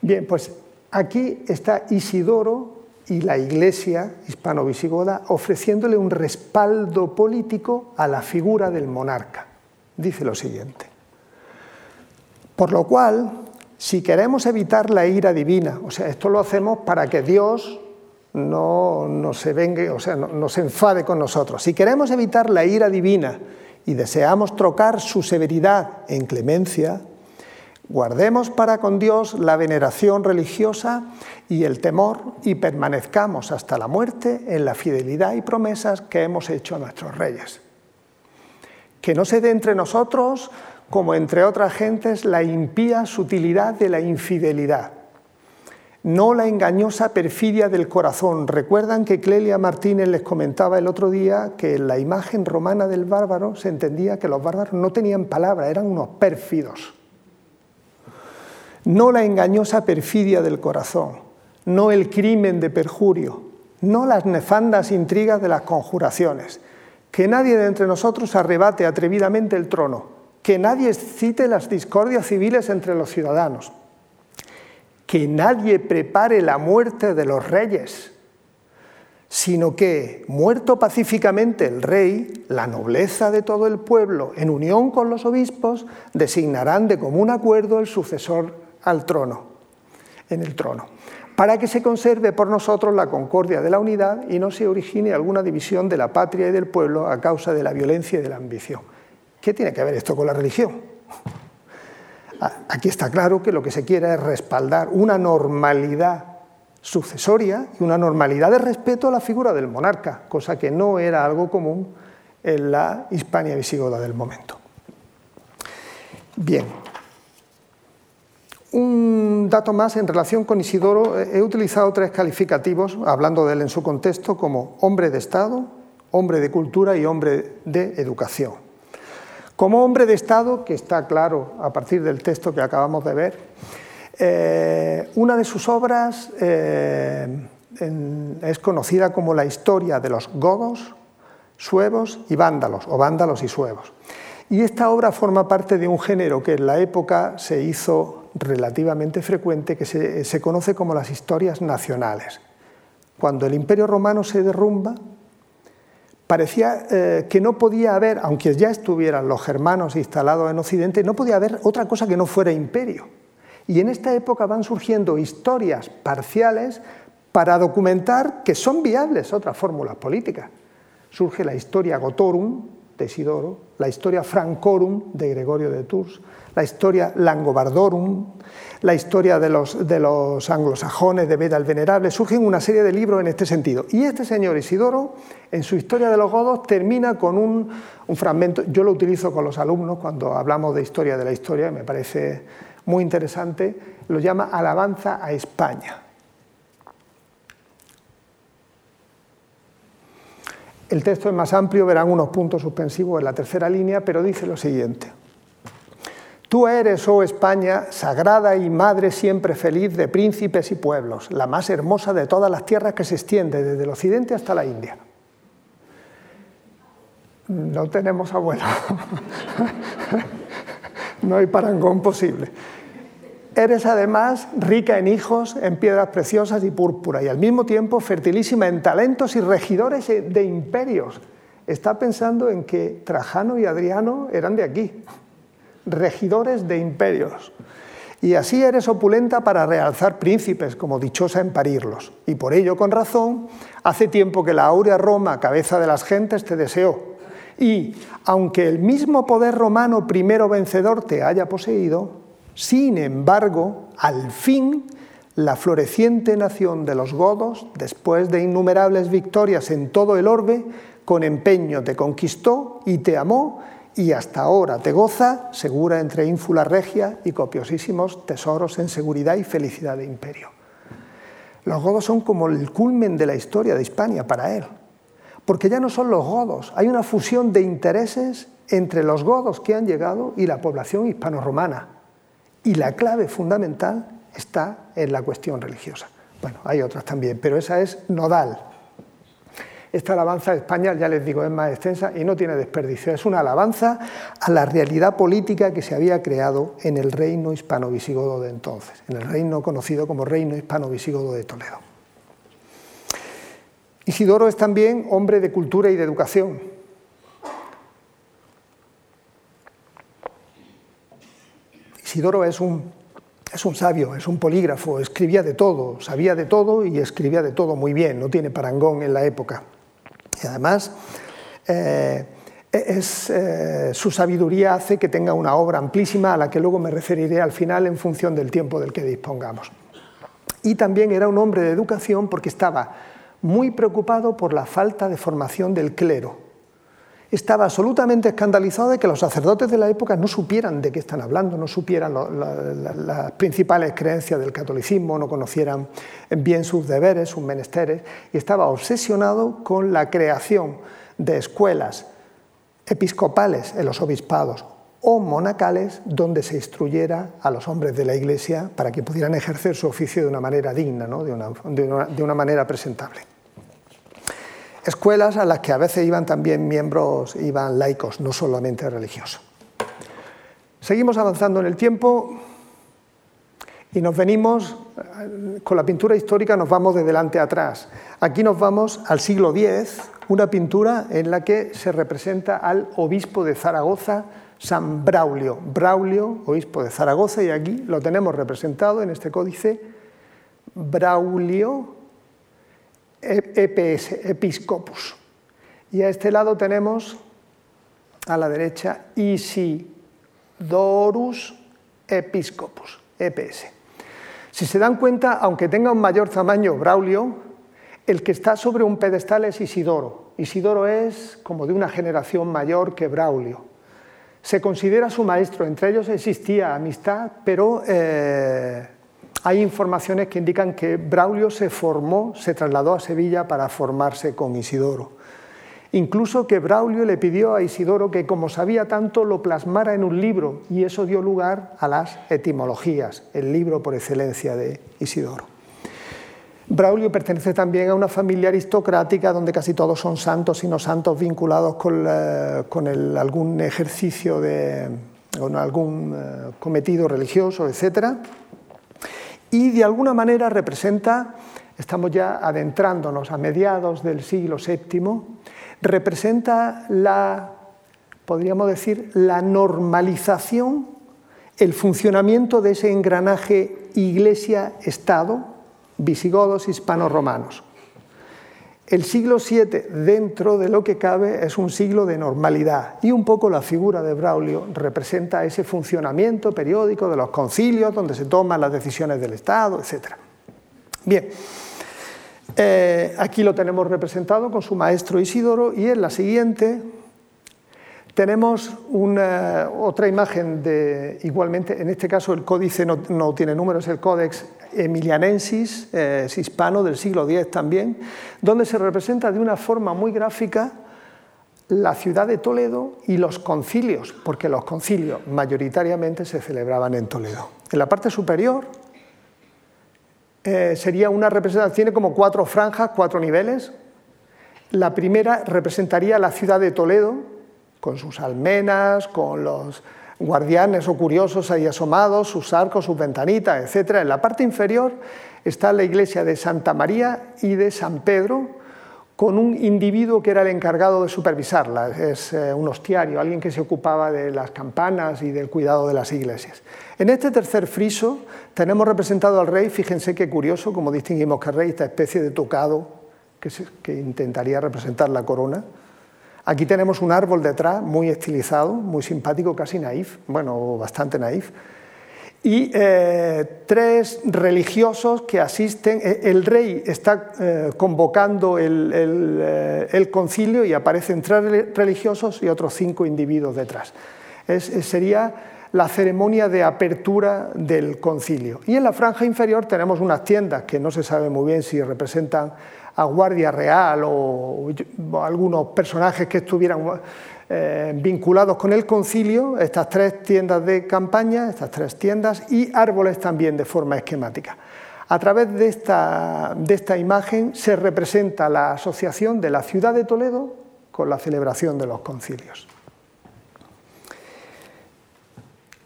Bien, pues aquí está Isidoro y la Iglesia hispano-visigoda ofreciéndole un respaldo político a la figura del monarca. Dice lo siguiente. Por lo cual, si queremos evitar la ira divina, o sea, esto lo hacemos para que Dios no, se vengue, o sea, no se enfade con nosotros. Si queremos evitar la ira divina y deseamos trocar su severidad en clemencia, Guardemos para con Dios la veneración religiosa y el temor y permanezcamos hasta la muerte en la fidelidad y promesas que hemos hecho a nuestros reyes. Que no se dé entre nosotros, como entre otras gentes, la impía sutilidad de la infidelidad, no la engañosa perfidia del corazón. Recuerdan que Clelia Martínez les comentaba el otro día que en la imagen romana del bárbaro se entendía que los bárbaros no tenían palabra, eran unos pérfidos no la engañosa perfidia del corazón, no el crimen de perjurio, no las nefandas intrigas de las conjuraciones, que nadie de entre nosotros arrebate atrevidamente el trono, que nadie excite las discordias civiles entre los ciudadanos, que nadie prepare la muerte de los reyes, sino que, muerto pacíficamente el rey, la nobleza de todo el pueblo, en unión con los obispos, designarán de común acuerdo el sucesor al trono, en el trono, para que se conserve por nosotros la concordia de la unidad y no se origine alguna división de la patria y del pueblo a causa de la violencia y de la ambición. ¿Qué tiene que ver esto con la religión? Aquí está claro que lo que se quiere es respaldar una normalidad sucesoria y una normalidad de respeto a la figura del monarca, cosa que no era algo común en la Hispania visigoda del momento. Bien, un dato más en relación con Isidoro, he utilizado tres calificativos, hablando de él en su contexto, como hombre de Estado, hombre de cultura y hombre de educación. Como hombre de Estado, que está claro a partir del texto que acabamos de ver, eh, una de sus obras eh, es conocida como la historia de los godos, suevos y vándalos, o vándalos y suevos. Y esta obra forma parte de un género que en la época se hizo relativamente frecuente que se, conoce como las historias nacionales. Cuando el imperio romano se derrumba, parecía eh, que no podía haber, aunque ya estuvieran los germanos instalados en Occidente, no podía haber otra cosa que no fuera imperio. Y en esta época van surgiendo historias parciales para documentar que son viables otras fórmulas políticas. Surge la historia Gotorum de Isidoro, la historia Francorum de Gregorio de Tours, la historia Langobardorum, la historia de los, de los anglosajones de Beda el Venerable, surgen una serie de libros en este sentido. Y este señor Isidoro, en su historia de los godos, termina con un, un fragmento, yo lo utilizo con los alumnos cuando hablamos de historia de la historia, me parece muy interesante, lo llama Alabanza a España. El texto es más amplio, verán unos puntos suspensivos en la tercera línea, pero dice lo siguiente. Tú eres, oh España, sagrada y madre siempre feliz de príncipes y pueblos, la más hermosa de todas las tierras que se extiende desde el occidente hasta la India. No tenemos abuelo. no hay parangón posible. Eres además rica en hijos, en piedras preciosas y púrpura, y al mismo tiempo fertilísima en talentos y regidores de imperios. Está pensando en que Trajano y Adriano eran de aquí, regidores de imperios. Y así eres opulenta para realzar príncipes, como dichosa en parirlos. Y por ello, con razón, hace tiempo que la áurea Roma, cabeza de las gentes, te deseó. Y aunque el mismo poder romano primero vencedor te haya poseído, sin embargo, al fin, la floreciente nación de los godos, después de innumerables victorias en todo el orbe, con empeño te conquistó y te amó, y hasta ahora te goza, segura entre ínfula regia y copiosísimos tesoros en seguridad y felicidad de imperio. Los godos son como el culmen de la historia de Hispania para él, porque ya no son los godos, hay una fusión de intereses entre los godos que han llegado y la población hispano-romana y la clave fundamental está en la cuestión religiosa. Bueno, hay otras también, pero esa es nodal. Esta alabanza español, ya les digo, es más extensa y no tiene desperdicio. Es una alabanza a la realidad política que se había creado en el reino hispano-visigodo de entonces, en el reino conocido como reino hispano-visigodo de Toledo. Isidoro es también hombre de cultura y de educación. Isidoro es un, es un sabio, es un polígrafo, escribía de todo, sabía de todo y escribía de todo muy bien, no tiene parangón en la época. Y además, eh, es, eh, su sabiduría hace que tenga una obra amplísima a la que luego me referiré al final en función del tiempo del que dispongamos. Y también era un hombre de educación porque estaba muy preocupado por la falta de formación del clero estaba absolutamente escandalizado de que los sacerdotes de la época no supieran de qué están hablando, no supieran las principales creencias del catolicismo, no conocieran bien sus deberes, sus menesteres, y estaba obsesionado con la creación de escuelas episcopales en los obispados o monacales donde se instruyera a los hombres de la Iglesia para que pudieran ejercer su oficio de una manera digna, de una manera presentable escuelas a las que a veces iban también miembros, iban laicos, no solamente religiosos. Seguimos avanzando en el tiempo y nos venimos, con la pintura histórica nos vamos de delante a atrás. Aquí nos vamos al siglo X, una pintura en la que se representa al obispo de Zaragoza, San Braulio. Braulio, obispo de Zaragoza, y aquí lo tenemos representado en este códice, Braulio EPS, Episcopus. Y a este lado tenemos, a la derecha, Isidorus Episcopus, EPS. Si se dan cuenta, aunque tenga un mayor tamaño Braulio, el que está sobre un pedestal es Isidoro. Isidoro es como de una generación mayor que Braulio. Se considera su maestro, entre ellos existía amistad, pero eh, hay informaciones que indican que Braulio se formó, se trasladó a Sevilla para formarse con Isidoro. Incluso que Braulio le pidió a Isidoro que, como sabía tanto, lo plasmara en un libro y eso dio lugar a las etimologías, el libro por excelencia de Isidoro. Braulio pertenece también a una familia aristocrática donde casi todos son santos y no santos vinculados con, algún ejercicio de algún eh, cometido religioso, etcétera y de alguna manera representa, estamos ya adentrándonos a mediados del siglo VII, representa la, podríamos decir, la normalización, el funcionamiento de ese engranaje iglesia-estado, visigodos hispano-romanos. El siglo VII, dentro de lo que cabe, es un siglo de normalidad y un poco la figura de Braulio representa ese funcionamiento periódico de los concilios donde se toman las decisiones del Estado, etc. Bien, eh, aquí lo tenemos representado con su maestro Isidoro y en la siguiente tenemos otra imagen de, igualmente, en este caso el códice no, no tiene números, el códex emilianensis, eh, es hispano del siglo X también, donde se representa de una forma muy gráfica la ciudad de Toledo y los concilios, porque los concilios mayoritariamente se celebraban en Toledo. En la parte superior eh, sería una representación, tiene como cuatro franjas, cuatro niveles. La primera representaría la ciudad de Toledo, con sus almenas, con los guardianes o curiosos ahí asomados, sus arcos, sus ventanitas, etc. En la parte inferior está la iglesia de Santa María y de San Pedro, con un individuo que era el encargado de supervisarla, es eh, un hostiario, alguien que se ocupaba de las campanas y del cuidado de las iglesias. En este tercer friso tenemos representado al rey, fíjense qué curioso, como distinguimos que el rey, esta especie de tocado que, que intentaría representar la corona. Aquí tenemos un árbol detrás, muy estilizado, muy simpático, casi naif, bueno, bastante naif y eh, tres religiosos que asisten. E, el rey está eh, convocando eh, el, concilio y aparecen tres religiosos y otros cinco individuos detrás. sería la ceremonia de apertura del concilio. Y en la franja inferior tenemos unas tiendas que no se sabe muy bien si representan a Guardia Real o algunos personajes que estuvieran eh, vinculados con el concilio, estas tres tiendas de campaña, estas tres tiendas y árboles también de forma esquemática. A través de esta, de esta imagen se representa la asociación de la ciudad de Toledo con la celebración de los concilios.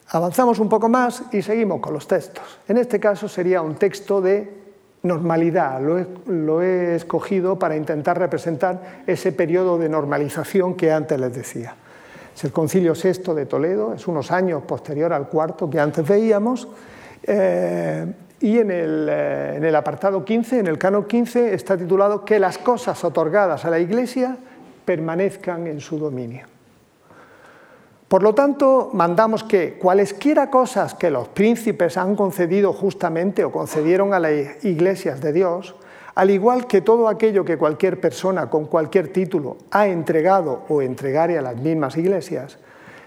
Avanzamos un poco más y seguimos con los textos. En este caso sería un texto de normalidad, lo he, escogido para intentar representar ese periodo de normalización que antes les decía. Es el concilio VI de Toledo, es unos años posterior al cuarto que antes veíamos, eh, y en el, eh, en el, apartado 15, en el canon 15, está titulado Que las cosas otorgadas a la Iglesia permanezcan en su dominio. Por lo tanto, mandamos que cualesquiera cosas que los príncipes han concedido justamente o concedieron a las iglesias de Dios, al igual que todo aquello que cualquier persona con cualquier título ha entregado o entregare a las mismas iglesias,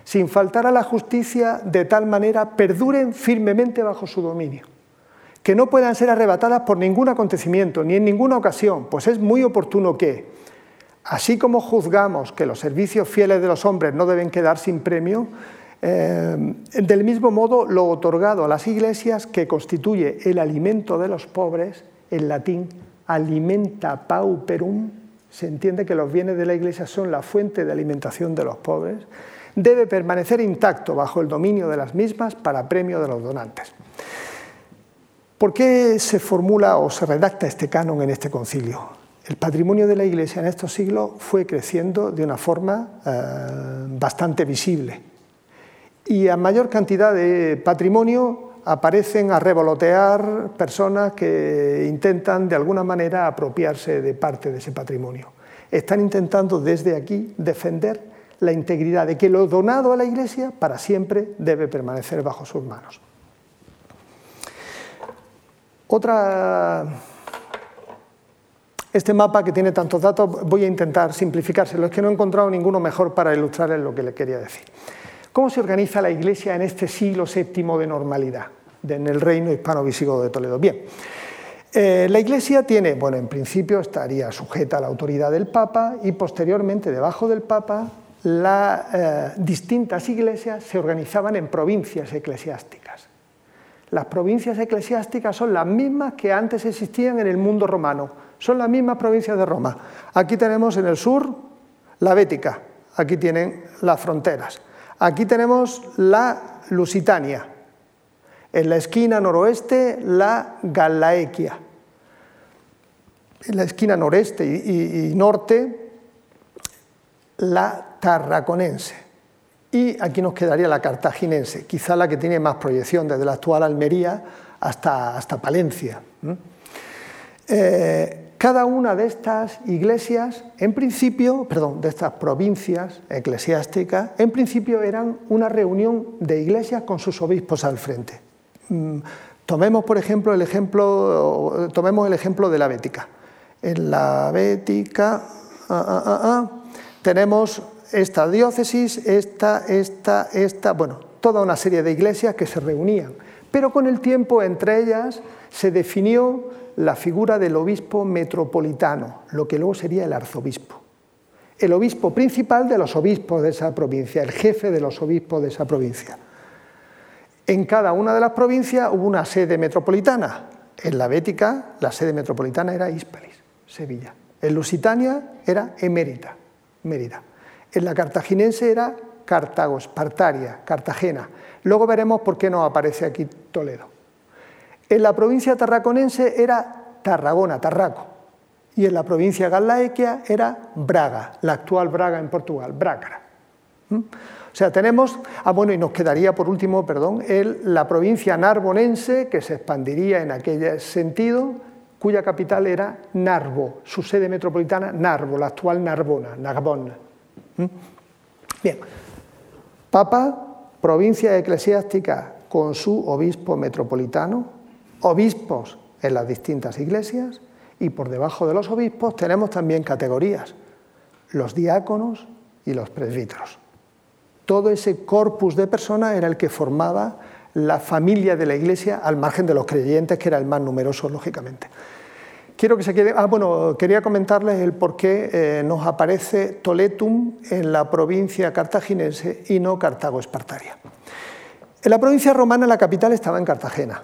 sin faltar a la justicia, de tal manera perduren firmemente bajo su dominio, que no puedan ser arrebatadas por ningún acontecimiento ni en ninguna ocasión, pues es muy oportuno que, Así como juzgamos que los servicios fieles de los hombres no deben quedar sin premio, eh, del mismo modo lo otorgado a las iglesias que constituye el alimento de los pobres, en latín alimenta pauperum, se entiende que los bienes de la iglesia son la fuente de alimentación de los pobres, debe permanecer intacto bajo el dominio de las mismas para premio de los donantes. ¿Por qué se formula o se redacta este canon en este concilio? El patrimonio de la Iglesia en estos siglos fue creciendo de una forma eh, bastante visible. Y a mayor cantidad de patrimonio aparecen a revolotear personas que intentan de alguna manera apropiarse de parte de ese patrimonio. Están intentando desde aquí defender la integridad de que lo donado a la Iglesia para siempre debe permanecer bajo sus manos. Otra este mapa que tiene tantos datos voy a intentar simplificárselo, es que no he encontrado ninguno mejor para ilustrar lo que le quería decir. ¿Cómo se organiza la Iglesia en este siglo VII de normalidad, en el reino hispano-visigodo de Toledo? Bien, eh, la Iglesia tiene, bueno, en principio estaría sujeta a la autoridad del Papa y posteriormente, debajo del Papa, las eh, distintas iglesias se organizaban en provincias eclesiásticas. Las provincias eclesiásticas son las mismas que antes existían en el mundo romano son las mismas provincias de Roma. Aquí tenemos en el sur la Bética, aquí tienen las fronteras. Aquí tenemos la Lusitania, en la esquina noroeste la Galaequia, en la esquina noreste y, norte la Tarraconense. Y aquí nos quedaría la cartaginense, quizá la que tiene más proyección desde la actual Almería hasta, hasta Palencia. Eh, cada una de estas iglesias, en principio, perdón, de estas provincias eclesiásticas, en principio eran una reunión de iglesias con sus obispos al frente. Mm, tomemos, por ejemplo, el ejemplo, tomemos el ejemplo de la Bética. En la Bética ah, ah, ah, tenemos esta diócesis, esta, esta, esta, bueno, toda una serie de iglesias que se reunían. Pero con el tiempo entre ellas se definió la figura del obispo metropolitano, lo que luego sería el arzobispo. El obispo principal de los obispos de esa provincia, el jefe de los obispos de esa provincia. En cada una de las provincias hubo una sede metropolitana. En la Bética la sede metropolitana era Hispalis, Sevilla. En Lusitania era Emérita, Mérida. En la cartaginense era Cartago, Espartaria, Cartagena. Luego veremos por qué no aparece aquí Toledo. En la provincia tarraconense era Tarragona, Tarraco. Y en la provincia galaequia era Braga, la actual Braga en Portugal, Brácara. ¿Mm? O sea, tenemos, ah bueno, y nos quedaría por último, perdón, el, la provincia narbonense, que se expandiría en aquel sentido, cuya capital era Narbo, su sede metropolitana Narbo, la actual Narbona, Narbonne. Bien, Papa, provincia eclesiástica con su obispo metropolitano, obispos en las distintas iglesias y por debajo de los obispos tenemos también categorías, los diáconos y los presbíteros. Todo ese corpus de personas era el que formaba la familia de la iglesia al margen de los creyentes, que era el más numeroso, lógicamente. Quiero que se quede. Ah, bueno, quería comentarles el por qué eh, nos aparece Toletum en la provincia cartaginense y no Cartago-Espartaria. En la provincia romana la capital estaba en Cartagena,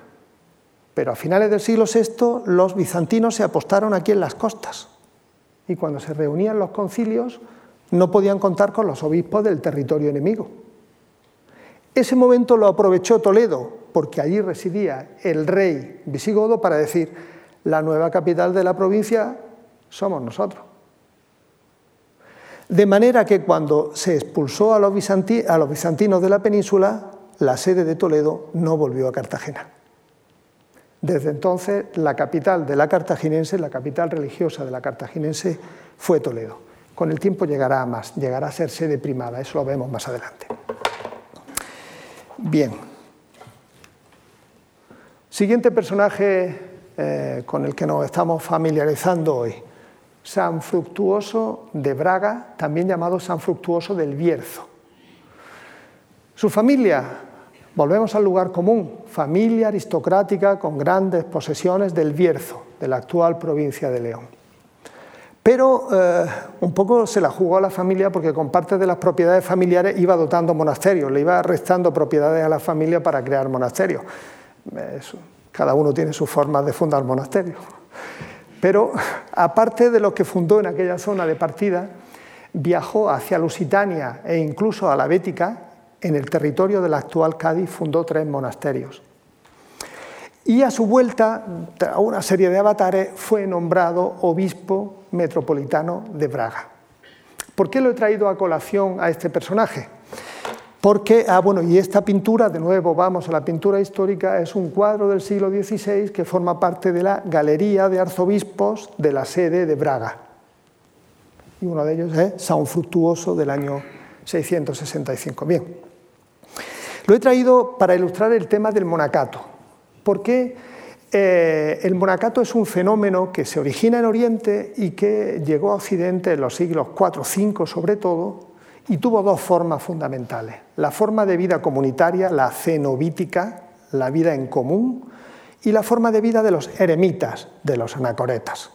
pero a finales del siglo VI los bizantinos se apostaron aquí en las costas y cuando se reunían los concilios no podían contar con los obispos del territorio enemigo. Ese momento lo aprovechó Toledo porque allí residía el rey visigodo para decir, la nueva capital de la provincia somos nosotros. De manera que cuando se expulsó a los, bizantinos de la península, la sede de Toledo no volvió a Cartagena. Desde entonces, la capital de la cartaginense, la capital religiosa de la cartaginense, fue Toledo. Con el tiempo llegará a más, llegará a ser sede primada, eso lo vemos más adelante. Bien. Siguiente personaje eh, con el que nos estamos familiarizando hoy. San Fructuoso de Braga, también llamado San Fructuoso del Bierzo. Su familia, volvemos al lugar común, familia aristocrática con grandes posesiones del Bierzo, de la actual provincia de León. Pero eh, un poco se la jugó a la familia porque con parte de las propiedades familiares iba dotando monasterios, le iba restando propiedades a la familia para crear monasterios. Cada uno tiene su forma de fundar monasterios. Pero aparte de lo que fundó en aquella zona de partida, viajó hacia Lusitania e incluso a la Bética, en el territorio de la actual Cádiz, fundó tres monasterios. Y a su vuelta, a una serie de avatares, fue nombrado obispo metropolitano de Braga. ¿Por qué lo he traído a colación a este personaje? Porque, ah, bueno, y esta pintura, de nuevo vamos a la pintura histórica, es un cuadro del siglo XVI que forma parte de la Galería de Arzobispos de la sede de Braga. Y uno de ellos es San Fructuoso del año 665. Bien, lo he traído para ilustrar el tema del monacato, porque eh, el monacato es un fenómeno que se origina en Oriente y que llegó a Occidente en los siglos IV, V sobre todo, y tuvo dos formas fundamentales. La forma de vida comunitaria, la cenobítica, la vida en común, y la forma de vida de los eremitas, de los anacoretas.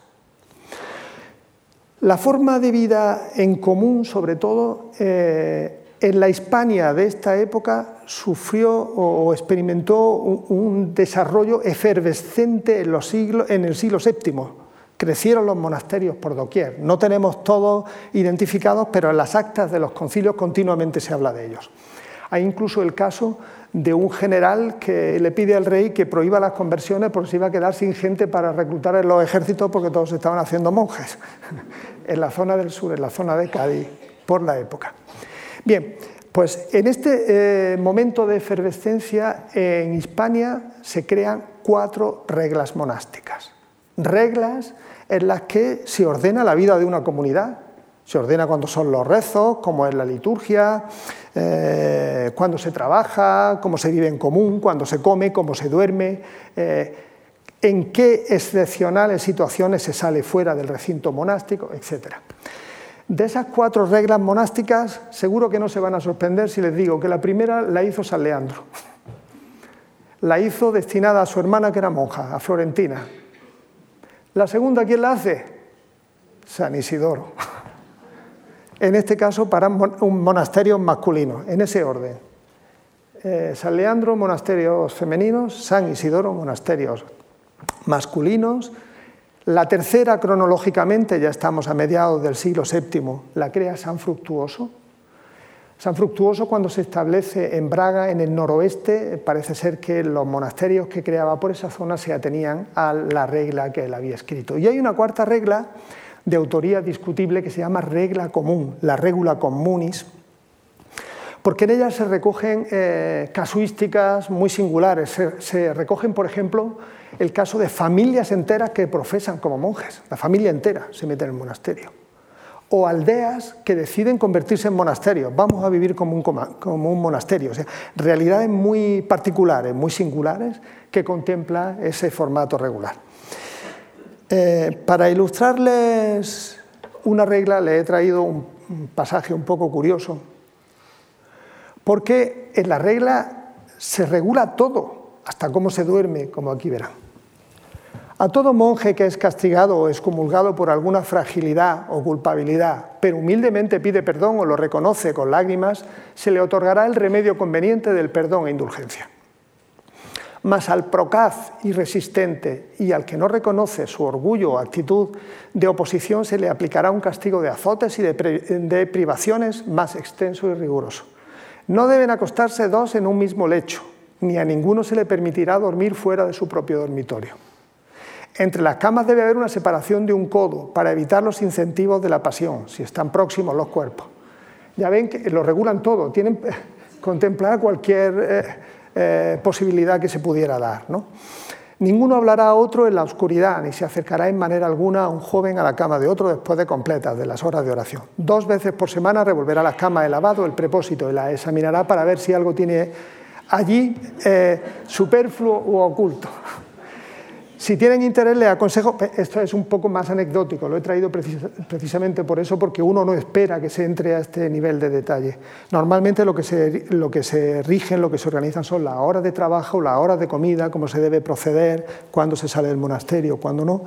La forma de vida en común, sobre todo, eh, en la Hispania de esta época sufrió o experimentó un, desarrollo efervescente en, los en el siglo VII, crecieron los monasterios por doquier. No tenemos todos identificados, pero en las actas de los concilios continuamente se habla de ellos. Hay incluso el caso de un general que le pide al rey que prohíba las conversiones porque se iba a quedar sin gente para reclutar en los ejércitos porque todos estaban haciendo monjes en la zona del sur, en la zona de Cádiz, por la época. Bien, pues en este eh, momento de efervescencia en Hispania se crean cuatro reglas monásticas. Reglas en las que se ordena la vida de una comunidad. Se ordena cuando son los rezos, cómo es la liturgia, eh, cuando se trabaja, cómo se vive en común, cuando se come, cómo se duerme, eh, en qué excepcionales situaciones se sale fuera del recinto monástico, etc. De esas cuatro reglas monásticas, seguro que no se van a sorprender si les digo que la primera la hizo San Leandro. La hizo destinada a su hermana que era monja, a Florentina. La segunda, ¿quién la hace? San Isidoro. En este caso, para un monasterio masculino, en ese orden. Eh, San Leandro, monasterios femeninos, San Isidoro, monasterios masculinos. La tercera, cronológicamente, ya estamos a mediados del siglo VII, la crea San Fructuoso, San Fructuoso cuando se establece en Braga, en el noroeste, parece ser que los monasterios que creaba por esa zona se atenían a la regla que él había escrito. Y hay una cuarta regla de autoría discutible que se llama regla común, la regula communis, porque en ella se recogen eh, casuísticas muy singulares. Se, recogen, por ejemplo, el caso de familias enteras que profesan como monjes. La familia entera se mete en el monasterio o aldeas que deciden convertirse en monasterios. Vamos a vivir como un, monasterio. O sea, realidades muy particulares, muy singulares, que contempla ese formato regular. Eh, para ilustrarles una regla, le he traído un pasaje un poco curioso, porque en la regla se regula todo, hasta cómo se duerme, como aquí verán. A todo monje que es castigado o excomulgado por alguna fragilidad o culpabilidad, pero humildemente pide perdón o lo reconoce con lágrimas, se le otorgará el remedio conveniente del perdón e indulgencia. Mas al procaz irresistente y al que no reconoce su orgullo o actitud de oposición se le aplicará un castigo de azotes y de, de privaciones más extenso y riguroso. No deben acostarse dos en un mismo lecho, ni a ninguno se le permitirá dormir fuera de su propio dormitorio. Entre las camas debe haber una separación de un codo para evitar los incentivos de la pasión, si están próximos los cuerpos. Ya ven que lo regulan todo, tienen contemplar cualquier eh, eh, posibilidad que se pudiera dar. Ninguno hablará a otro en la oscuridad, ni se acercará en manera alguna a un joven a la cama de otro después de completas de las horas de oración. Dos veces por semana revolverá las camas de lavado, el prepósito, y la examinará para ver si algo tiene allí eh, superfluo u oculto. Si tienen interés, les aconsejo, esto es un poco más anecdótico, lo he traído precisamente por eso, porque uno no espera que se entre a este nivel de detalle. Normalmente lo que se, rigen, lo que se organizan son las horas de trabajo, las horas de comida, cómo se debe proceder, cuándo se sale del monasterio, cuándo no.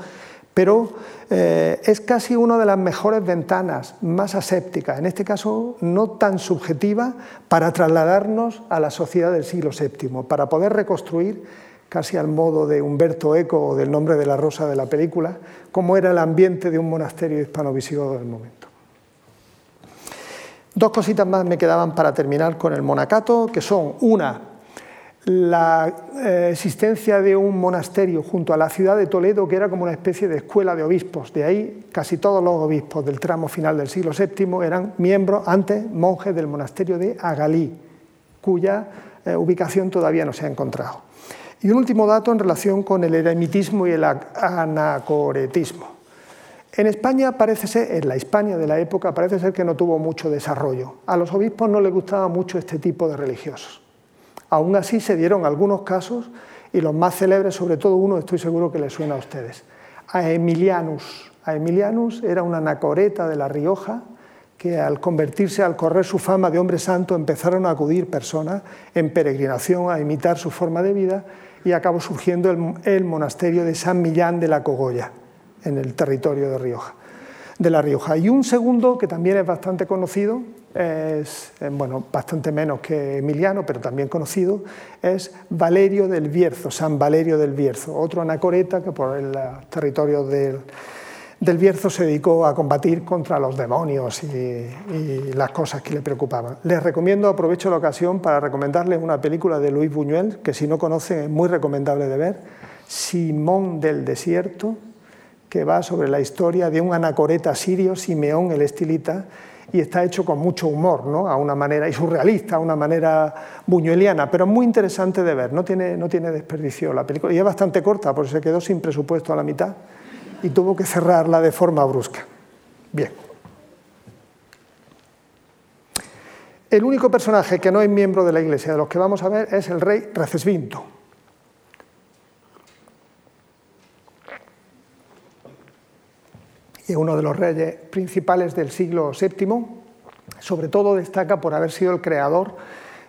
Pero eh, es casi una de las mejores ventanas, más asépticas, en este caso no tan subjetiva, para trasladarnos a la sociedad del siglo VII, para poder reconstruir casi al modo de Humberto Eco o del nombre de la rosa de la película, cómo era el ambiente de un monasterio hispano-visigodo del momento. Dos cositas más me quedaban para terminar con el monacato, que son una, la eh, existencia de un monasterio junto a la ciudad de Toledo, que era como una especie de escuela de obispos. De ahí casi todos los obispos del tramo final del siglo VII eran miembros, antes monjes del monasterio de Agalí, cuya eh, ubicación todavía no se ha encontrado. Y un último dato en relación con el eremitismo y el anacoretismo. En España parece ser, en la España de la época, parece ser que no tuvo mucho desarrollo. A los obispos no les gustaba mucho este tipo de religiosos. Aún así se dieron algunos casos y los más célebres, sobre todo uno, estoy seguro que les suena a ustedes. A Emilianus. A Emilianus era una anacoreta de La Rioja que al convertirse, al correr su fama de hombre santo, empezaron a acudir personas en peregrinación a imitar su forma de vida y acabó surgiendo el, monasterio de San Millán de la Cogolla, en el territorio de, Rioja, de La Rioja. Y un segundo que también es bastante conocido, es eh, bueno, bastante menos que Emiliano, pero también conocido, es Valerio del Bierzo, San Valerio del Bierzo, otro anacoreta que por el territorio del del Bierzo se dedicó a combatir contra los demonios y, las cosas que le preocupaban. Les recomiendo, aprovecho la ocasión para recomendarles una película de Luis Buñuel, que si no conocen es muy recomendable de ver, Simón del Desierto, que va sobre la historia de un anacoreta sirio, Simeón el Estilita, y está hecho con mucho humor, ¿no? a una manera, y surrealista, a una manera buñueliana, pero muy interesante de ver, no tiene, no tiene desperdicio la película, y es bastante corta, porque se quedó sin presupuesto a la mitad y tuvo que cerrarla de forma brusca. Bien. El único personaje que no es miembro de la Iglesia de los que vamos a ver es el rey Recesvinto. Y es uno de los reyes principales del siglo VII. Sobre todo destaca por haber sido el creador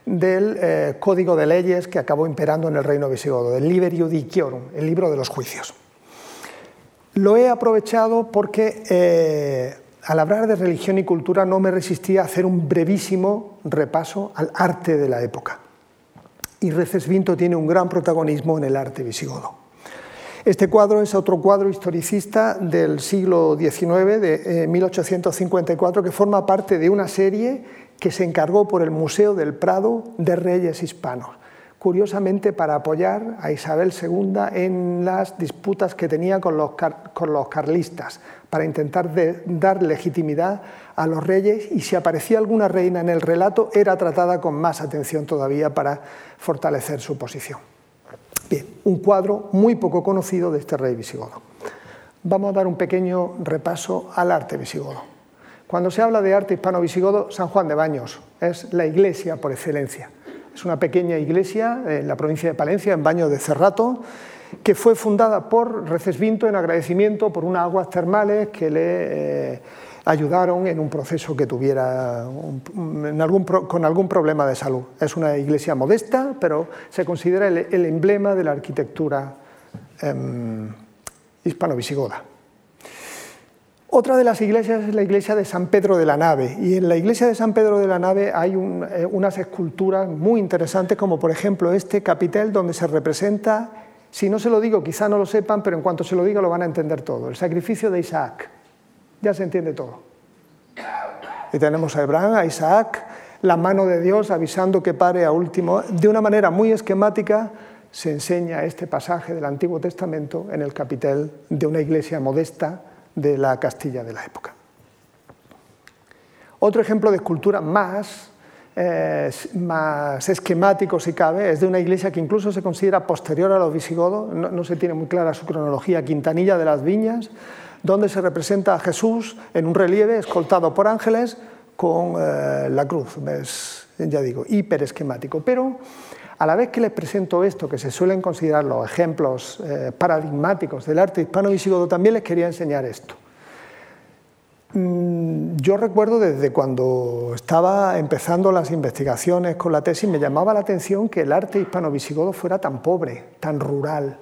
del eh, código de leyes que acabó imperando en el reino visigodo, del Liber Judiciorum, el libro de los juicios. Lo he aprovechado porque eh, al hablar de religión y cultura no me resistía a hacer un brevísimo repaso al arte de la época. Y Recesvinto tiene un gran protagonismo en el arte visigodo. Este cuadro es otro cuadro historicista del siglo XIX, de 1854, eh, que forma parte de una serie que se encargó por el Museo del Prado de Reyes Hispanos, curiosamente para apoyar a Isabel II en las disputas que tenía con los, carlistas, para intentar dar legitimidad a los reyes y si aparecía alguna reina en el relato era tratada con más atención todavía para fortalecer su posición. Bien, un cuadro muy poco conocido de este rey visigodo. Vamos a dar un pequeño repaso al arte visigodo. Cuando se habla de arte hispano-visigodo, San Juan de Baños es la iglesia por excelencia. Es una pequeña iglesia en la provincia de Palencia, en Baños de Cerrato, que fue fundada por Recesvinto en agradecimiento por unas aguas termales que le eh, ayudaron en un proceso que tuviera con algún problema de salud. Es una iglesia modesta, pero se considera el, emblema de la arquitectura em, hispano-visigoda. Otra de las iglesias es la iglesia de San Pedro de la Nave. Y en la iglesia de San Pedro de la Nave hay eh, unas esculturas muy interesantes, como por ejemplo este capitel donde se representa si no se lo digo, quizá no lo sepan, pero en cuanto se lo diga lo van a entender todo. El sacrificio de Isaac. Ya se entiende todo. Y tenemos a Abraham, a Isaac, la mano de Dios avisando que pare a último. De una manera muy esquemática se enseña este pasaje del Antiguo Testamento en el capitel de una iglesia modesta de la Castilla de la época. Otro ejemplo de escultura más más esquemático, si cabe, es de una iglesia que incluso se considera posterior a los visigodos, no, se tiene muy clara su cronología, Quintanilla de las Viñas, donde se representa a Jesús en un relieve escoltado por ángeles con eh, la cruz, es, ya digo, hiper esquemático. Pero a la vez que les presento esto, que se suelen considerar los ejemplos eh, paradigmáticos del arte hispano-visigodo, también les quería enseñar esto. Mm, yo recuerdo desde cuando estaba empezando las investigaciones con la tesis, me llamaba la atención que el arte hispano-visigodo fuera tan pobre, tan rural.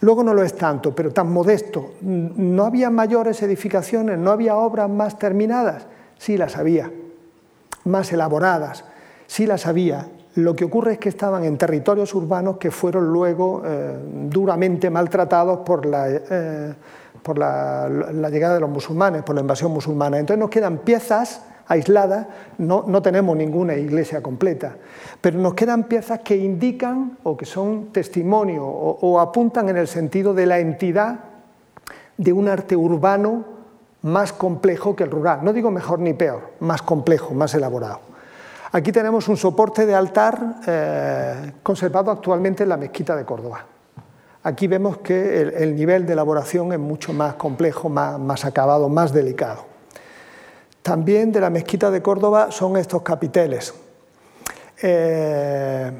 Luego no lo es tanto, pero tan modesto. No había mayores edificaciones, no había obras más terminadas. Sí las había, más elaboradas, sí las había. Lo que ocurre es que estaban en territorios urbanos que fueron luego eh, duramente maltratados por la... Eh, la, llegada de los musulmanes, por la invasión musulmana. Entonces nos quedan piezas aisladas, no, no, tenemos ninguna iglesia completa, pero nos quedan piezas que indican o que son testimonio o, apuntan en el sentido de la entidad de un arte urbano más complejo que el rural. No digo mejor ni peor, más complejo, más elaborado. Aquí tenemos un soporte de altar eh, conservado actualmente en la mezquita de Córdoba. Aquí vemos que el, nivel de elaboración es mucho más complejo, más, acabado, más delicado. También de la mezquita de Córdoba son estos capiteles. Eh,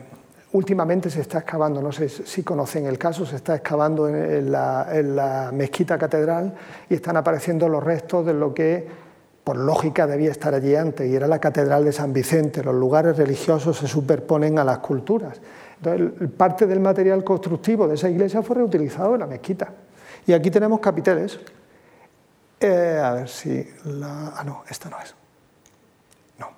últimamente se está excavando, no sé si conocen el caso, se está excavando en la, mezquita catedral y están apareciendo los restos de lo que por lógica debía estar allí antes, y era la catedral de San Vicente. Los lugares religiosos se superponen a las culturas. Entonces, parte del material constructivo de esa iglesia fue reutilizado en la mezquita. Y aquí tenemos capiteles. Eh, a ver si la... Ah, no, esta no es. No.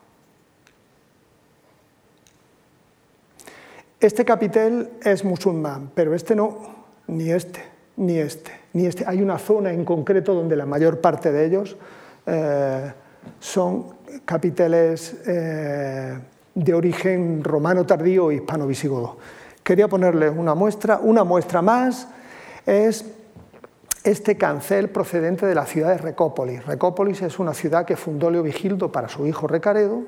Este capitel es musulmán, pero este no, ni este, ni este, ni este. Hay una zona en concreto donde la mayor parte de ellos eh, son capiteles... Eh, de origen romano tardío e hispano-visigodo. Quería ponerles una muestra. Una muestra más es este cancel procedente de la ciudad de Recópolis. Recópolis es una ciudad que fundó Leovigildo para su hijo Recaredo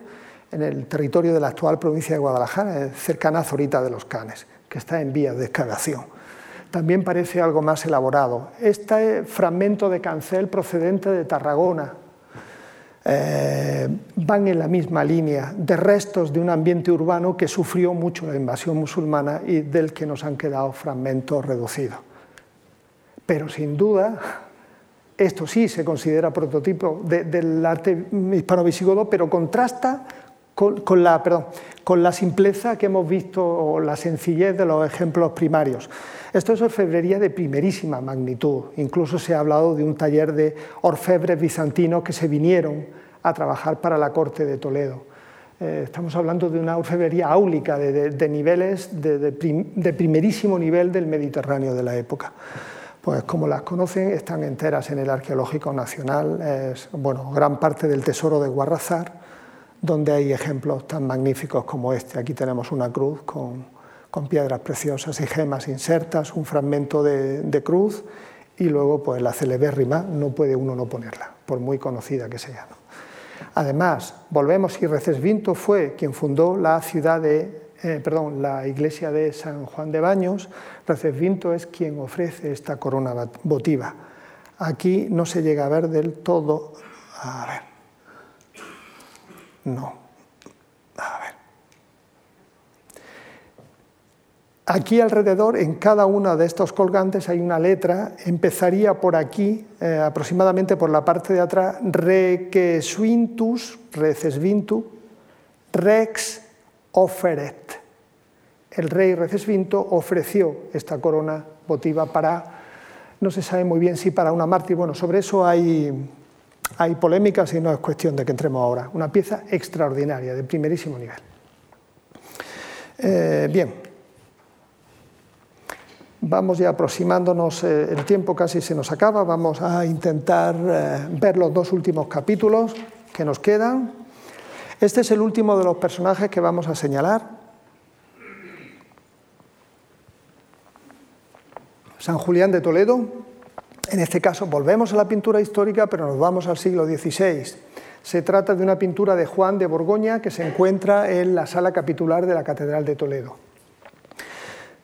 en el territorio de la actual provincia de Guadalajara, cercana a Zorita de los Canes, que está en vías de excavación. También parece algo más elaborado. Este fragmento de cancel procedente de Tarragona, eh, van en la misma línea de restos de un ambiente urbano que sufrió mucho la invasión musulmana y del que nos han quedado fragmentos reducidos. Pero sin duda, esto sí se considera prototipo del arte hispano-visigodo, pero contrasta con, la, con la simpleza que hemos visto o la sencillez de los ejemplos primarios. Esto es orfebrería de primerísima magnitud. Incluso se ha hablado de un taller de orfebres bizantinos que se vinieron a trabajar para la corte de Toledo. Eh, estamos hablando de una orfebrería áulica de, niveles de, primerísimo nivel del Mediterráneo de la época. Pues como las conocen, están enteras en el Arqueológico Nacional, es bueno, gran parte del tesoro de Guarrazar, donde hay ejemplos tan magníficos como este. Aquí tenemos una cruz con, piedras preciosas y gemas insertas, un fragmento de, cruz y luego pues la celebérrima, no puede uno no ponerla, por muy conocida que sea. Además, volvemos y Recesvinto fue quien fundó la ciudad de, eh, perdón, la iglesia de San Juan de Baños. Recesvinto es quien ofrece esta corona votiva. Aquí no se llega a ver del todo. A ver. No. Aquí alrededor, en cada uno de estos colgantes hay una letra, empezaría por aquí, eh, aproximadamente por la parte de atrás, requesuintus, recesvintu, rex offeret. El rey Recesvinto ofreció esta corona votiva para, no se sabe muy bien si para una mártir, bueno, sobre eso hay, hay polémicas y no es cuestión de que entremos ahora. Una pieza extraordinaria, de primerísimo nivel. Eh, bien, Vamos ya aproximándonos, eh, el tiempo casi se nos acaba, vamos a intentar eh, ver los dos últimos capítulos que nos quedan. Este es el último de los personajes que vamos a señalar. San Julián de Toledo. En este caso volvemos a la pintura histórica, pero nos vamos al siglo XVI. Se trata de una pintura de Juan de Borgoña que se encuentra en la sala capitular de la Catedral de Toledo.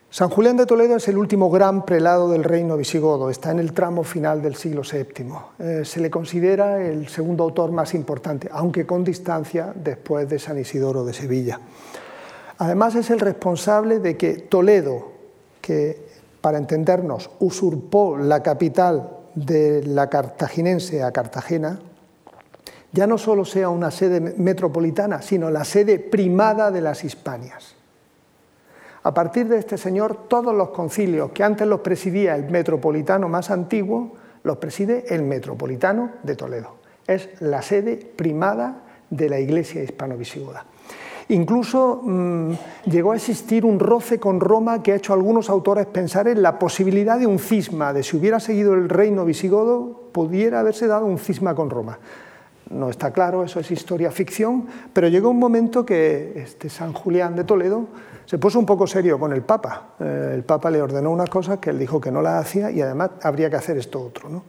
San Julián de Toledo es el último gran prelado del reino visigodo, está en el tramo final del siglo VII. Eh, se le considera el segundo autor más importante, aunque con distancia después de San Isidoro de Sevilla. Además es el responsable de que Toledo, que para entendernos usurpó la capital de la cartaginense a Cartagena, ya no solo sea una sede metropolitana, sino la sede primada de las Hispanias. A partir de este señor, todos los concilios que antes los presidía el metropolitano más antiguo, los preside el metropolitano de Toledo. Es la sede primada de la iglesia hispano-visigoda. Incluso mm, llegó a existir un roce con Roma que ha hecho a algunos autores pensar en la posibilidad de un cisma, de si hubiera seguido el reino visigodo, pudiera haberse dado un cisma con Roma. No está claro, eso es historia ficción, pero llegó un momento que este San Julián de Toledo se puso un poco serio con el Papa. Eh, el Papa le ordenó unas cosas que él dijo que no las hacía y además habría que hacer esto otro. ¿no?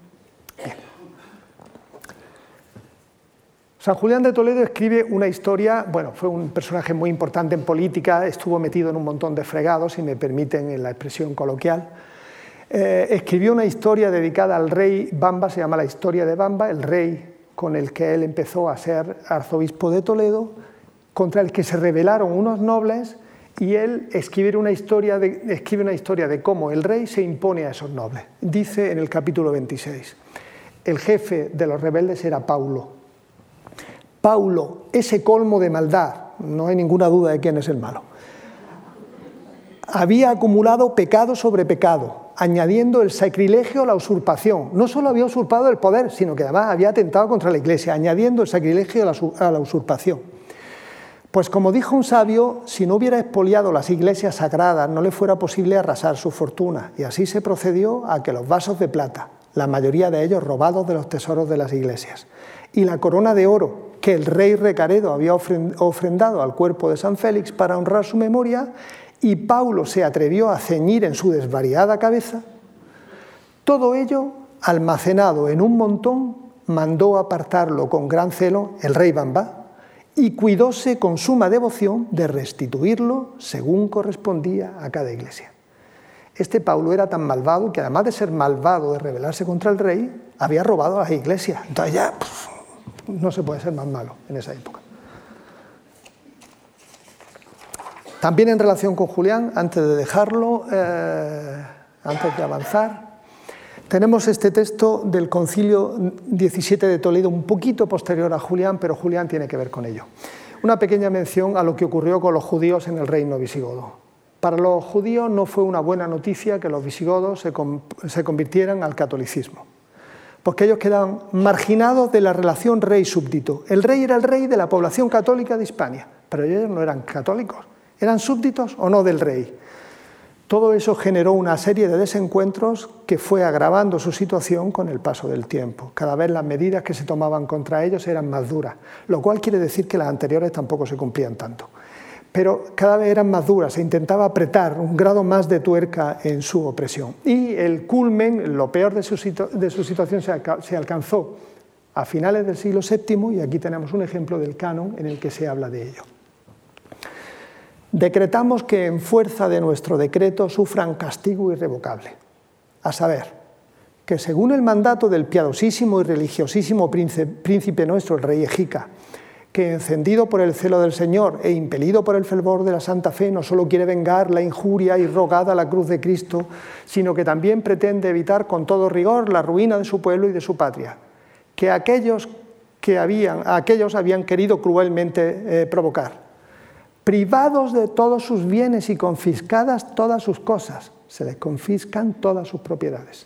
San Julián de Toledo escribe una historia, bueno, fue un personaje muy importante en política, estuvo metido en un montón de fregados, si me permiten en la expresión coloquial. Eh, escribió una historia dedicada al rey Bamba, se llama La historia de Bamba, el rey con el que él empezó a ser arzobispo de Toledo, contra el que se rebelaron unos nobles y él escribe una, historia de, escribe una historia de cómo el rey se impone a esos nobles. Dice en el capítulo 26, el jefe de los rebeldes era Paulo. Paulo, ese colmo de maldad, no hay ninguna duda de quién es el malo, había acumulado pecado sobre pecado, añadiendo el sacrilegio a la usurpación. No solo había usurpado el poder, sino que además había atentado contra la iglesia, añadiendo el sacrilegio a la usurpación. Pues como dijo un sabio, si no hubiera expoliado las iglesias sagradas, no le fuera posible arrasar su fortuna. Y así se procedió a que los vasos de plata, la mayoría de ellos robados de los tesoros de las iglesias, y la corona de oro que el rey Recaredo había ofrendado al cuerpo de San Félix para honrar su memoria, y Paulo se atrevió a ceñir en su desvariada cabeza, todo ello, almacenado en un montón, mandó apartarlo con gran celo el rey Bamba, y cuidóse con suma devoción de restituirlo según correspondía a cada iglesia. Este Paulo era tan malvado que además de ser malvado, de rebelarse contra el rey, había robado a las iglesias. Entonces ya no se puede ser más malo en esa época. También en relación con Julián, antes de dejarlo, eh, antes de avanzar, tenemos este texto del concilio 17 de Toledo, un poquito posterior a Julián, pero Julián tiene que ver con ello. Una pequeña mención a lo que ocurrió con los judíos en el reino visigodo. Para los judíos no fue una buena noticia que los visigodos se, convirtieran al catolicismo, porque ellos quedaban marginados de la relación rey-súbdito. El rey era el rey de la población católica de Hispania, pero ellos no eran católicos, eran súbditos o no del rey. Todo eso generó una serie de desencuentros que fue agravando su situación con el paso del tiempo. Cada vez las medidas que se tomaban contra ellos eran más duras, lo cual quiere decir que las anteriores tampoco se cumplían tanto. Pero cada vez eran más duras, se intentaba apretar un grado más de tuerca en su opresión. Y el culmen, lo peor de su, situación, se alcanzó a finales del siglo VII, y aquí tenemos un ejemplo del canon en el que se habla de ello decretamos que en fuerza de nuestro decreto sufran castigo irrevocable, a saber, que según el mandato del piadosísimo y religiosísimo príncipe nuestro, el rey Ejica, que encendido por el celo del Señor e impelido por el fervor de la Santa Fe, no solo quiere vengar la injuria y rogada a la cruz de Cristo, sino que también pretende evitar con todo rigor la ruina de su pueblo y de su patria, que aquellos que habían, aquellos habían querido cruelmente eh, provocar privados de todos sus bienes y confiscadas todas sus cosas. Se les confiscan todas sus propiedades.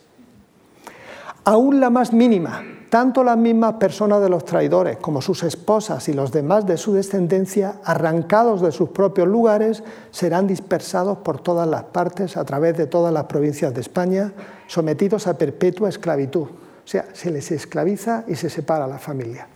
Aún la más mínima, tanto las mismas personas de los traidores como sus esposas y los demás de su descendencia, arrancados de sus propios lugares, serán dispersados por todas las partes a través de todas las provincias de España, sometidos a perpetua esclavitud. O sea, se les esclaviza y se separa la familia.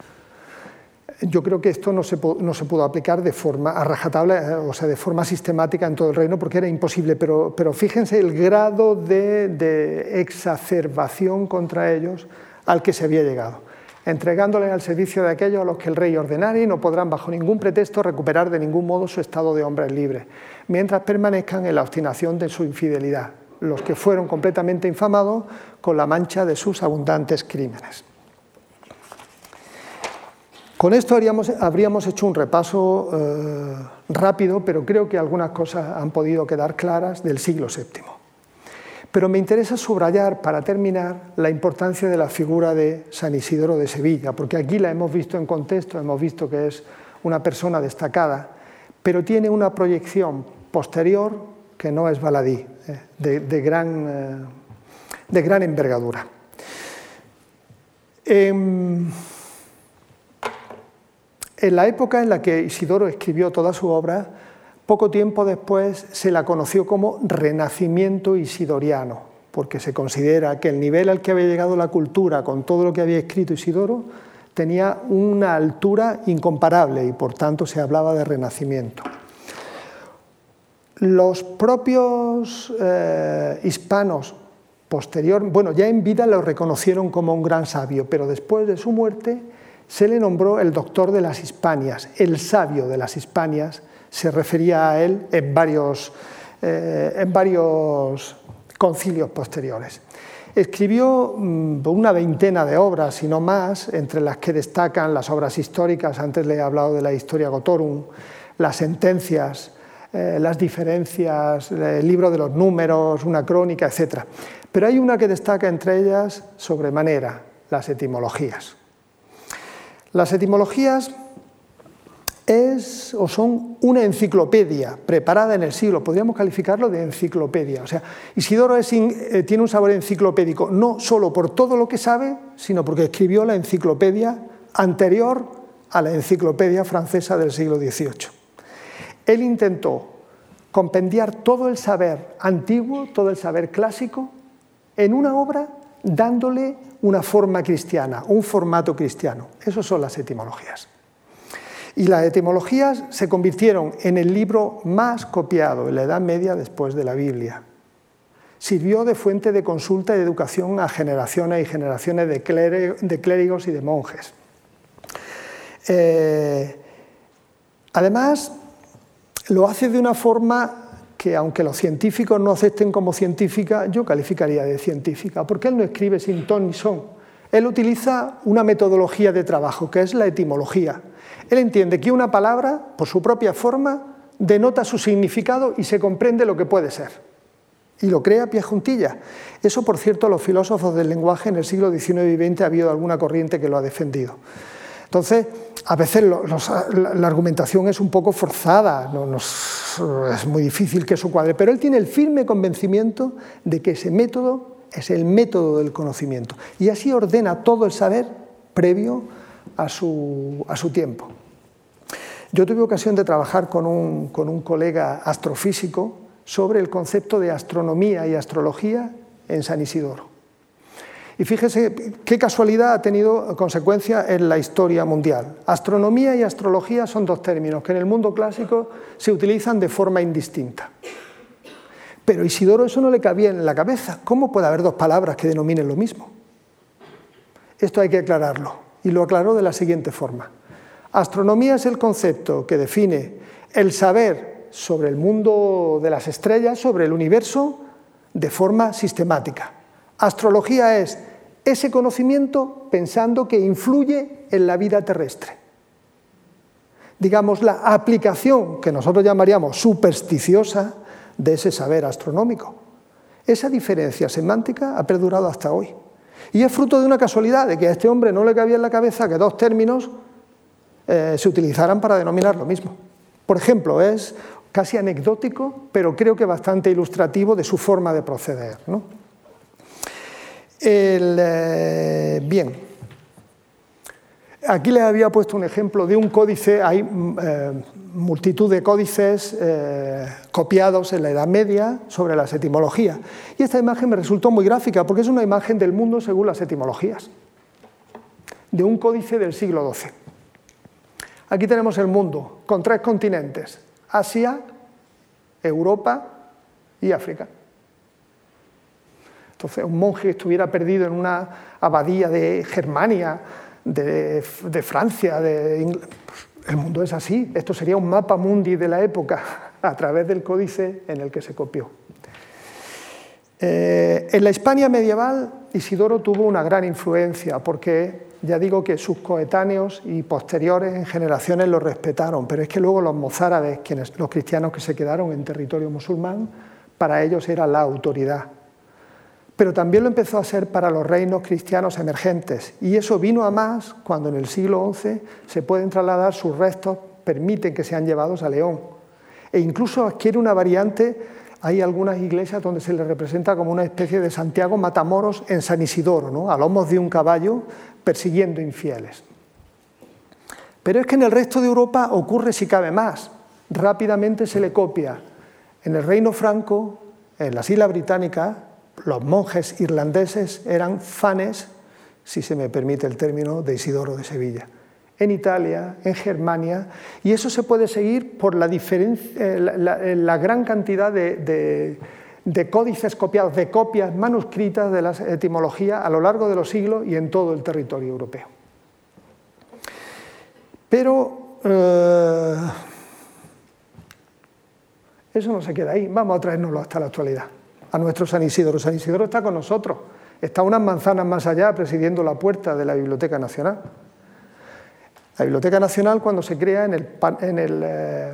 Yo creo que esto no se, pudo aplicar de forma a rajatabla, eh, o sea, de forma sistemática en todo el reino, porque era imposible, pero, fíjense el grado de, exacerbación contra ellos al que se había llegado, entregándoles al servicio de aquellos a los que el rey ordenara y no podrán bajo ningún pretexto recuperar de ningún modo su estado de hombres libres, mientras permanezcan en la obstinación de su infidelidad, los que fueron completamente infamados con la mancha de sus abundantes crímenes. Con esto habríamos hecho un repaso eh, rápido, pero creo que algunas cosas han podido quedar claras del siglo VII. Pero me interesa subrayar, para terminar, la importancia de la figura de San Isidoro de Sevilla, porque aquí la hemos visto en contexto, hemos visto que es una persona destacada, pero tiene una proyección posterior que no es baladí, eh, de, gran, eh, de, gran, envergadura. Em, en la época en la que Isidoro escribió toda su obra, poco tiempo después se la conoció como Renacimiento Isidoriano, porque se considera que el nivel al que había llegado la cultura con todo lo que había escrito Isidoro tenía una altura incomparable y por tanto se hablaba de Renacimiento. Los propios eh, hispanos posterior, bueno, ya en vida lo reconocieron como un gran sabio, pero después de su muerte se le nombró el doctor de las Hispanias, el sabio de las Hispanias, se refería a él en varios, eh, en varios concilios posteriores. Escribió mm, una veintena de obras, y no más, entre las que destacan las obras históricas, antes le he hablado de la Historia Gotorum, las sentencias, eh, las diferencias, el libro de los números, una crónica, etc. Pero hay una que destaca entre ellas sobremanera, las etimologías. Las etimologías es o son una enciclopedia preparada en el siglo, podríamos calificarlo de enciclopedia. O sea, Isidoro eh, tiene un sabor enciclopédico no solo por todo lo que sabe, sino porque escribió la enciclopedia anterior a la enciclopedia francesa del siglo XVIII. Él intentó compendiar todo el saber antiguo, todo el saber clásico, en una obra dándole una forma cristiana, un formato cristiano. Esas son las etimologías. Y las etimologías se convirtieron en el libro más copiado en la Edad Media después de la Biblia. Sirvió de fuente de consulta y de educación a generaciones y generaciones de, clérigos y de monjes. Eh, además, lo hace de una forma que aunque los científicos no acepten como científica, yo calificaría de científica, porque él no escribe sin ton ni son. Él utiliza una metodología de trabajo, que es la etimología. Él entiende que una palabra, por su propia forma, denota su significado y se comprende lo que puede ser. Y lo crea a pie juntilla. Eso, por cierto, los filósofos del lenguaje en el siglo XIX y XX ha habido alguna corriente que lo ha defendido. Entonces, a veces la, argumentación es un poco forzada, es muy difícil que eso cuadre, pero él tiene el firme convencimiento de que ese método es el método del conocimiento y así ordena todo el saber previo a su, tiempo. Yo tuve ocasión de trabajar con un, con un colega astrofísico sobre el concepto de astronomía y astrología en San Isidoro. Y fíjese qué casualidad ha tenido consecuencia en la historia mundial. Astronomía y astrología son dos términos que en el mundo clásico se utilizan de forma indistinta. Pero Isidoro eso no le cabía en la cabeza. ¿Cómo puede haber dos palabras que denominen lo mismo? Esto hay que aclararlo. Y lo aclaró de la siguiente forma. Astronomía es el concepto que define el saber sobre el mundo de las estrellas, sobre el universo, de forma sistemática. Astrología es ese conocimiento pensando que influye en la vida terrestre. Digamos, la aplicación que nosotros llamaríamos supersticiosa de ese saber astronómico. Esa diferencia semántica ha perdurado hasta hoy. Y es fruto de una casualidad, de que a este hombre no le cabía en la cabeza que dos términos eh, se utilizaran para denominar lo mismo. Por ejemplo, es casi anecdótico, pero creo que bastante ilustrativo de su forma de proceder. Eh, bien, aquí les había puesto un ejemplo de un códice, hay mm, eh, multitud de códices eh, copiados en la Edad Media sobre las etimologías. Y esta imagen me resultó muy gráfica porque es una imagen del mundo según las etimologías, de un códice del siglo XII. Aquí tenemos el mundo con tres continentes, Asia, Europa y África. Entonces, un monje que estuviera perdido en una abadía de Germania, de, Francia, de el mundo es así. Esto sería un mapa mundi de la época a través del códice en el que se copió. Eh, en la Hispania medieval, Isidoro tuvo una gran influencia porque ya digo que sus coetáneos y posteriores en generaciones lo respetaron, pero es que luego los mozárabes, los cristianos que se quedaron en territorio musulmán, para ellos era la autoridad pero también lo empezó a ser para los reinos cristianos emergentes. Y eso vino a más cuando en el siglo XI se pueden trasladar sus restos, permiten que sean llevados a León. E incluso adquiere una variante, hay algunas iglesias donde se le representa como una especie de Santiago Matamoros en San Isidoro, ¿no? a lomos de un caballo persiguiendo infieles. Pero es que en el resto de Europa ocurre si cabe más. Rápidamente se le copia. En el Reino Franco, en las Islas Británicas, los monjes irlandeses eran fanes, si se me permite el término, de Isidoro de Sevilla. En Italia, en Germania, y eso se puede seguir por la, eh, la, gran cantidad de, códices copiados, de copias manuscritas de la etimología a lo largo de los siglos y en todo el territorio europeo. Pero eh, eso no se queda ahí, vamos a traérnoslo hasta la actualidad a nuestro San Isidoro. San Isidoro está con nosotros, está unas manzanas más allá presidiendo la puerta de la Biblioteca Nacional. La Biblioteca Nacional cuando se crea en el, en el, eh,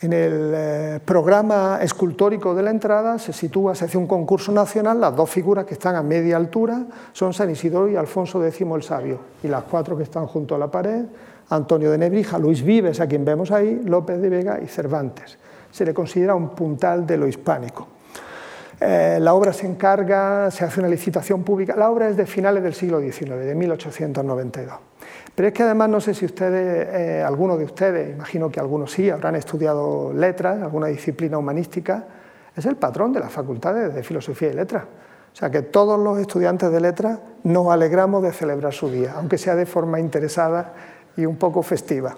en el eh, programa escultórico de la entrada se sitúa, se hace un concurso nacional, las dos figuras que están a media altura son San Isidoro y Alfonso X el Sabio, y las cuatro que están junto a la pared, Antonio de Nebrija, Luis Vives, a quien vemos ahí, López de Vega y Cervantes. Se le considera un puntal de lo hispánico. Eh, la obra se encarga, se hace una licitación pública. La obra es de finales del siglo XIX, de 1892. Pero es que además no sé si ustedes, eh, algunos de ustedes, imagino que algunos sí, habrán estudiado letras, alguna disciplina humanística, es el patrón de las facultades de filosofía y letras. O sea que todos los estudiantes de letras nos alegramos de celebrar su día, aunque sea de forma interesada y un poco festiva.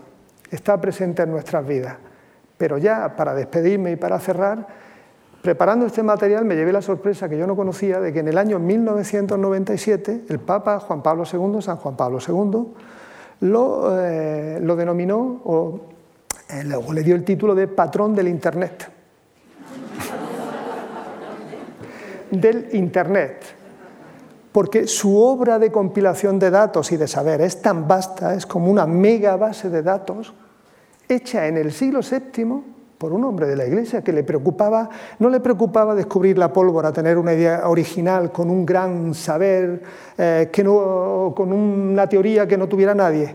Está presente en nuestras vidas. Pero ya para despedirme y para cerrar, Preparando este material me llevé la sorpresa que yo no conocía de que en el año 1997 el Papa Juan Pablo II, San Juan Pablo II, lo, eh, lo denominó o, eh, o le dio el título de patrón del Internet. del Internet. Porque su obra de compilación de datos y de saber es tan vasta, es como una mega base de datos, hecha en el siglo VII por un hombre de la iglesia que le preocupaba, no le preocupaba descubrir la pólvora, tener una idea original con un gran saber, eh, que no, con una teoría que no tuviera nadie.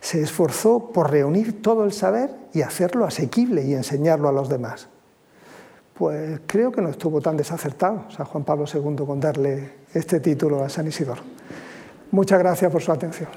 Se esforzó por reunir todo el saber y hacerlo asequible y enseñarlo a los demás. Pues creo que no estuvo tan desacertado San Juan Pablo II con darle este título a San Isidoro. Muchas gracias por su atención.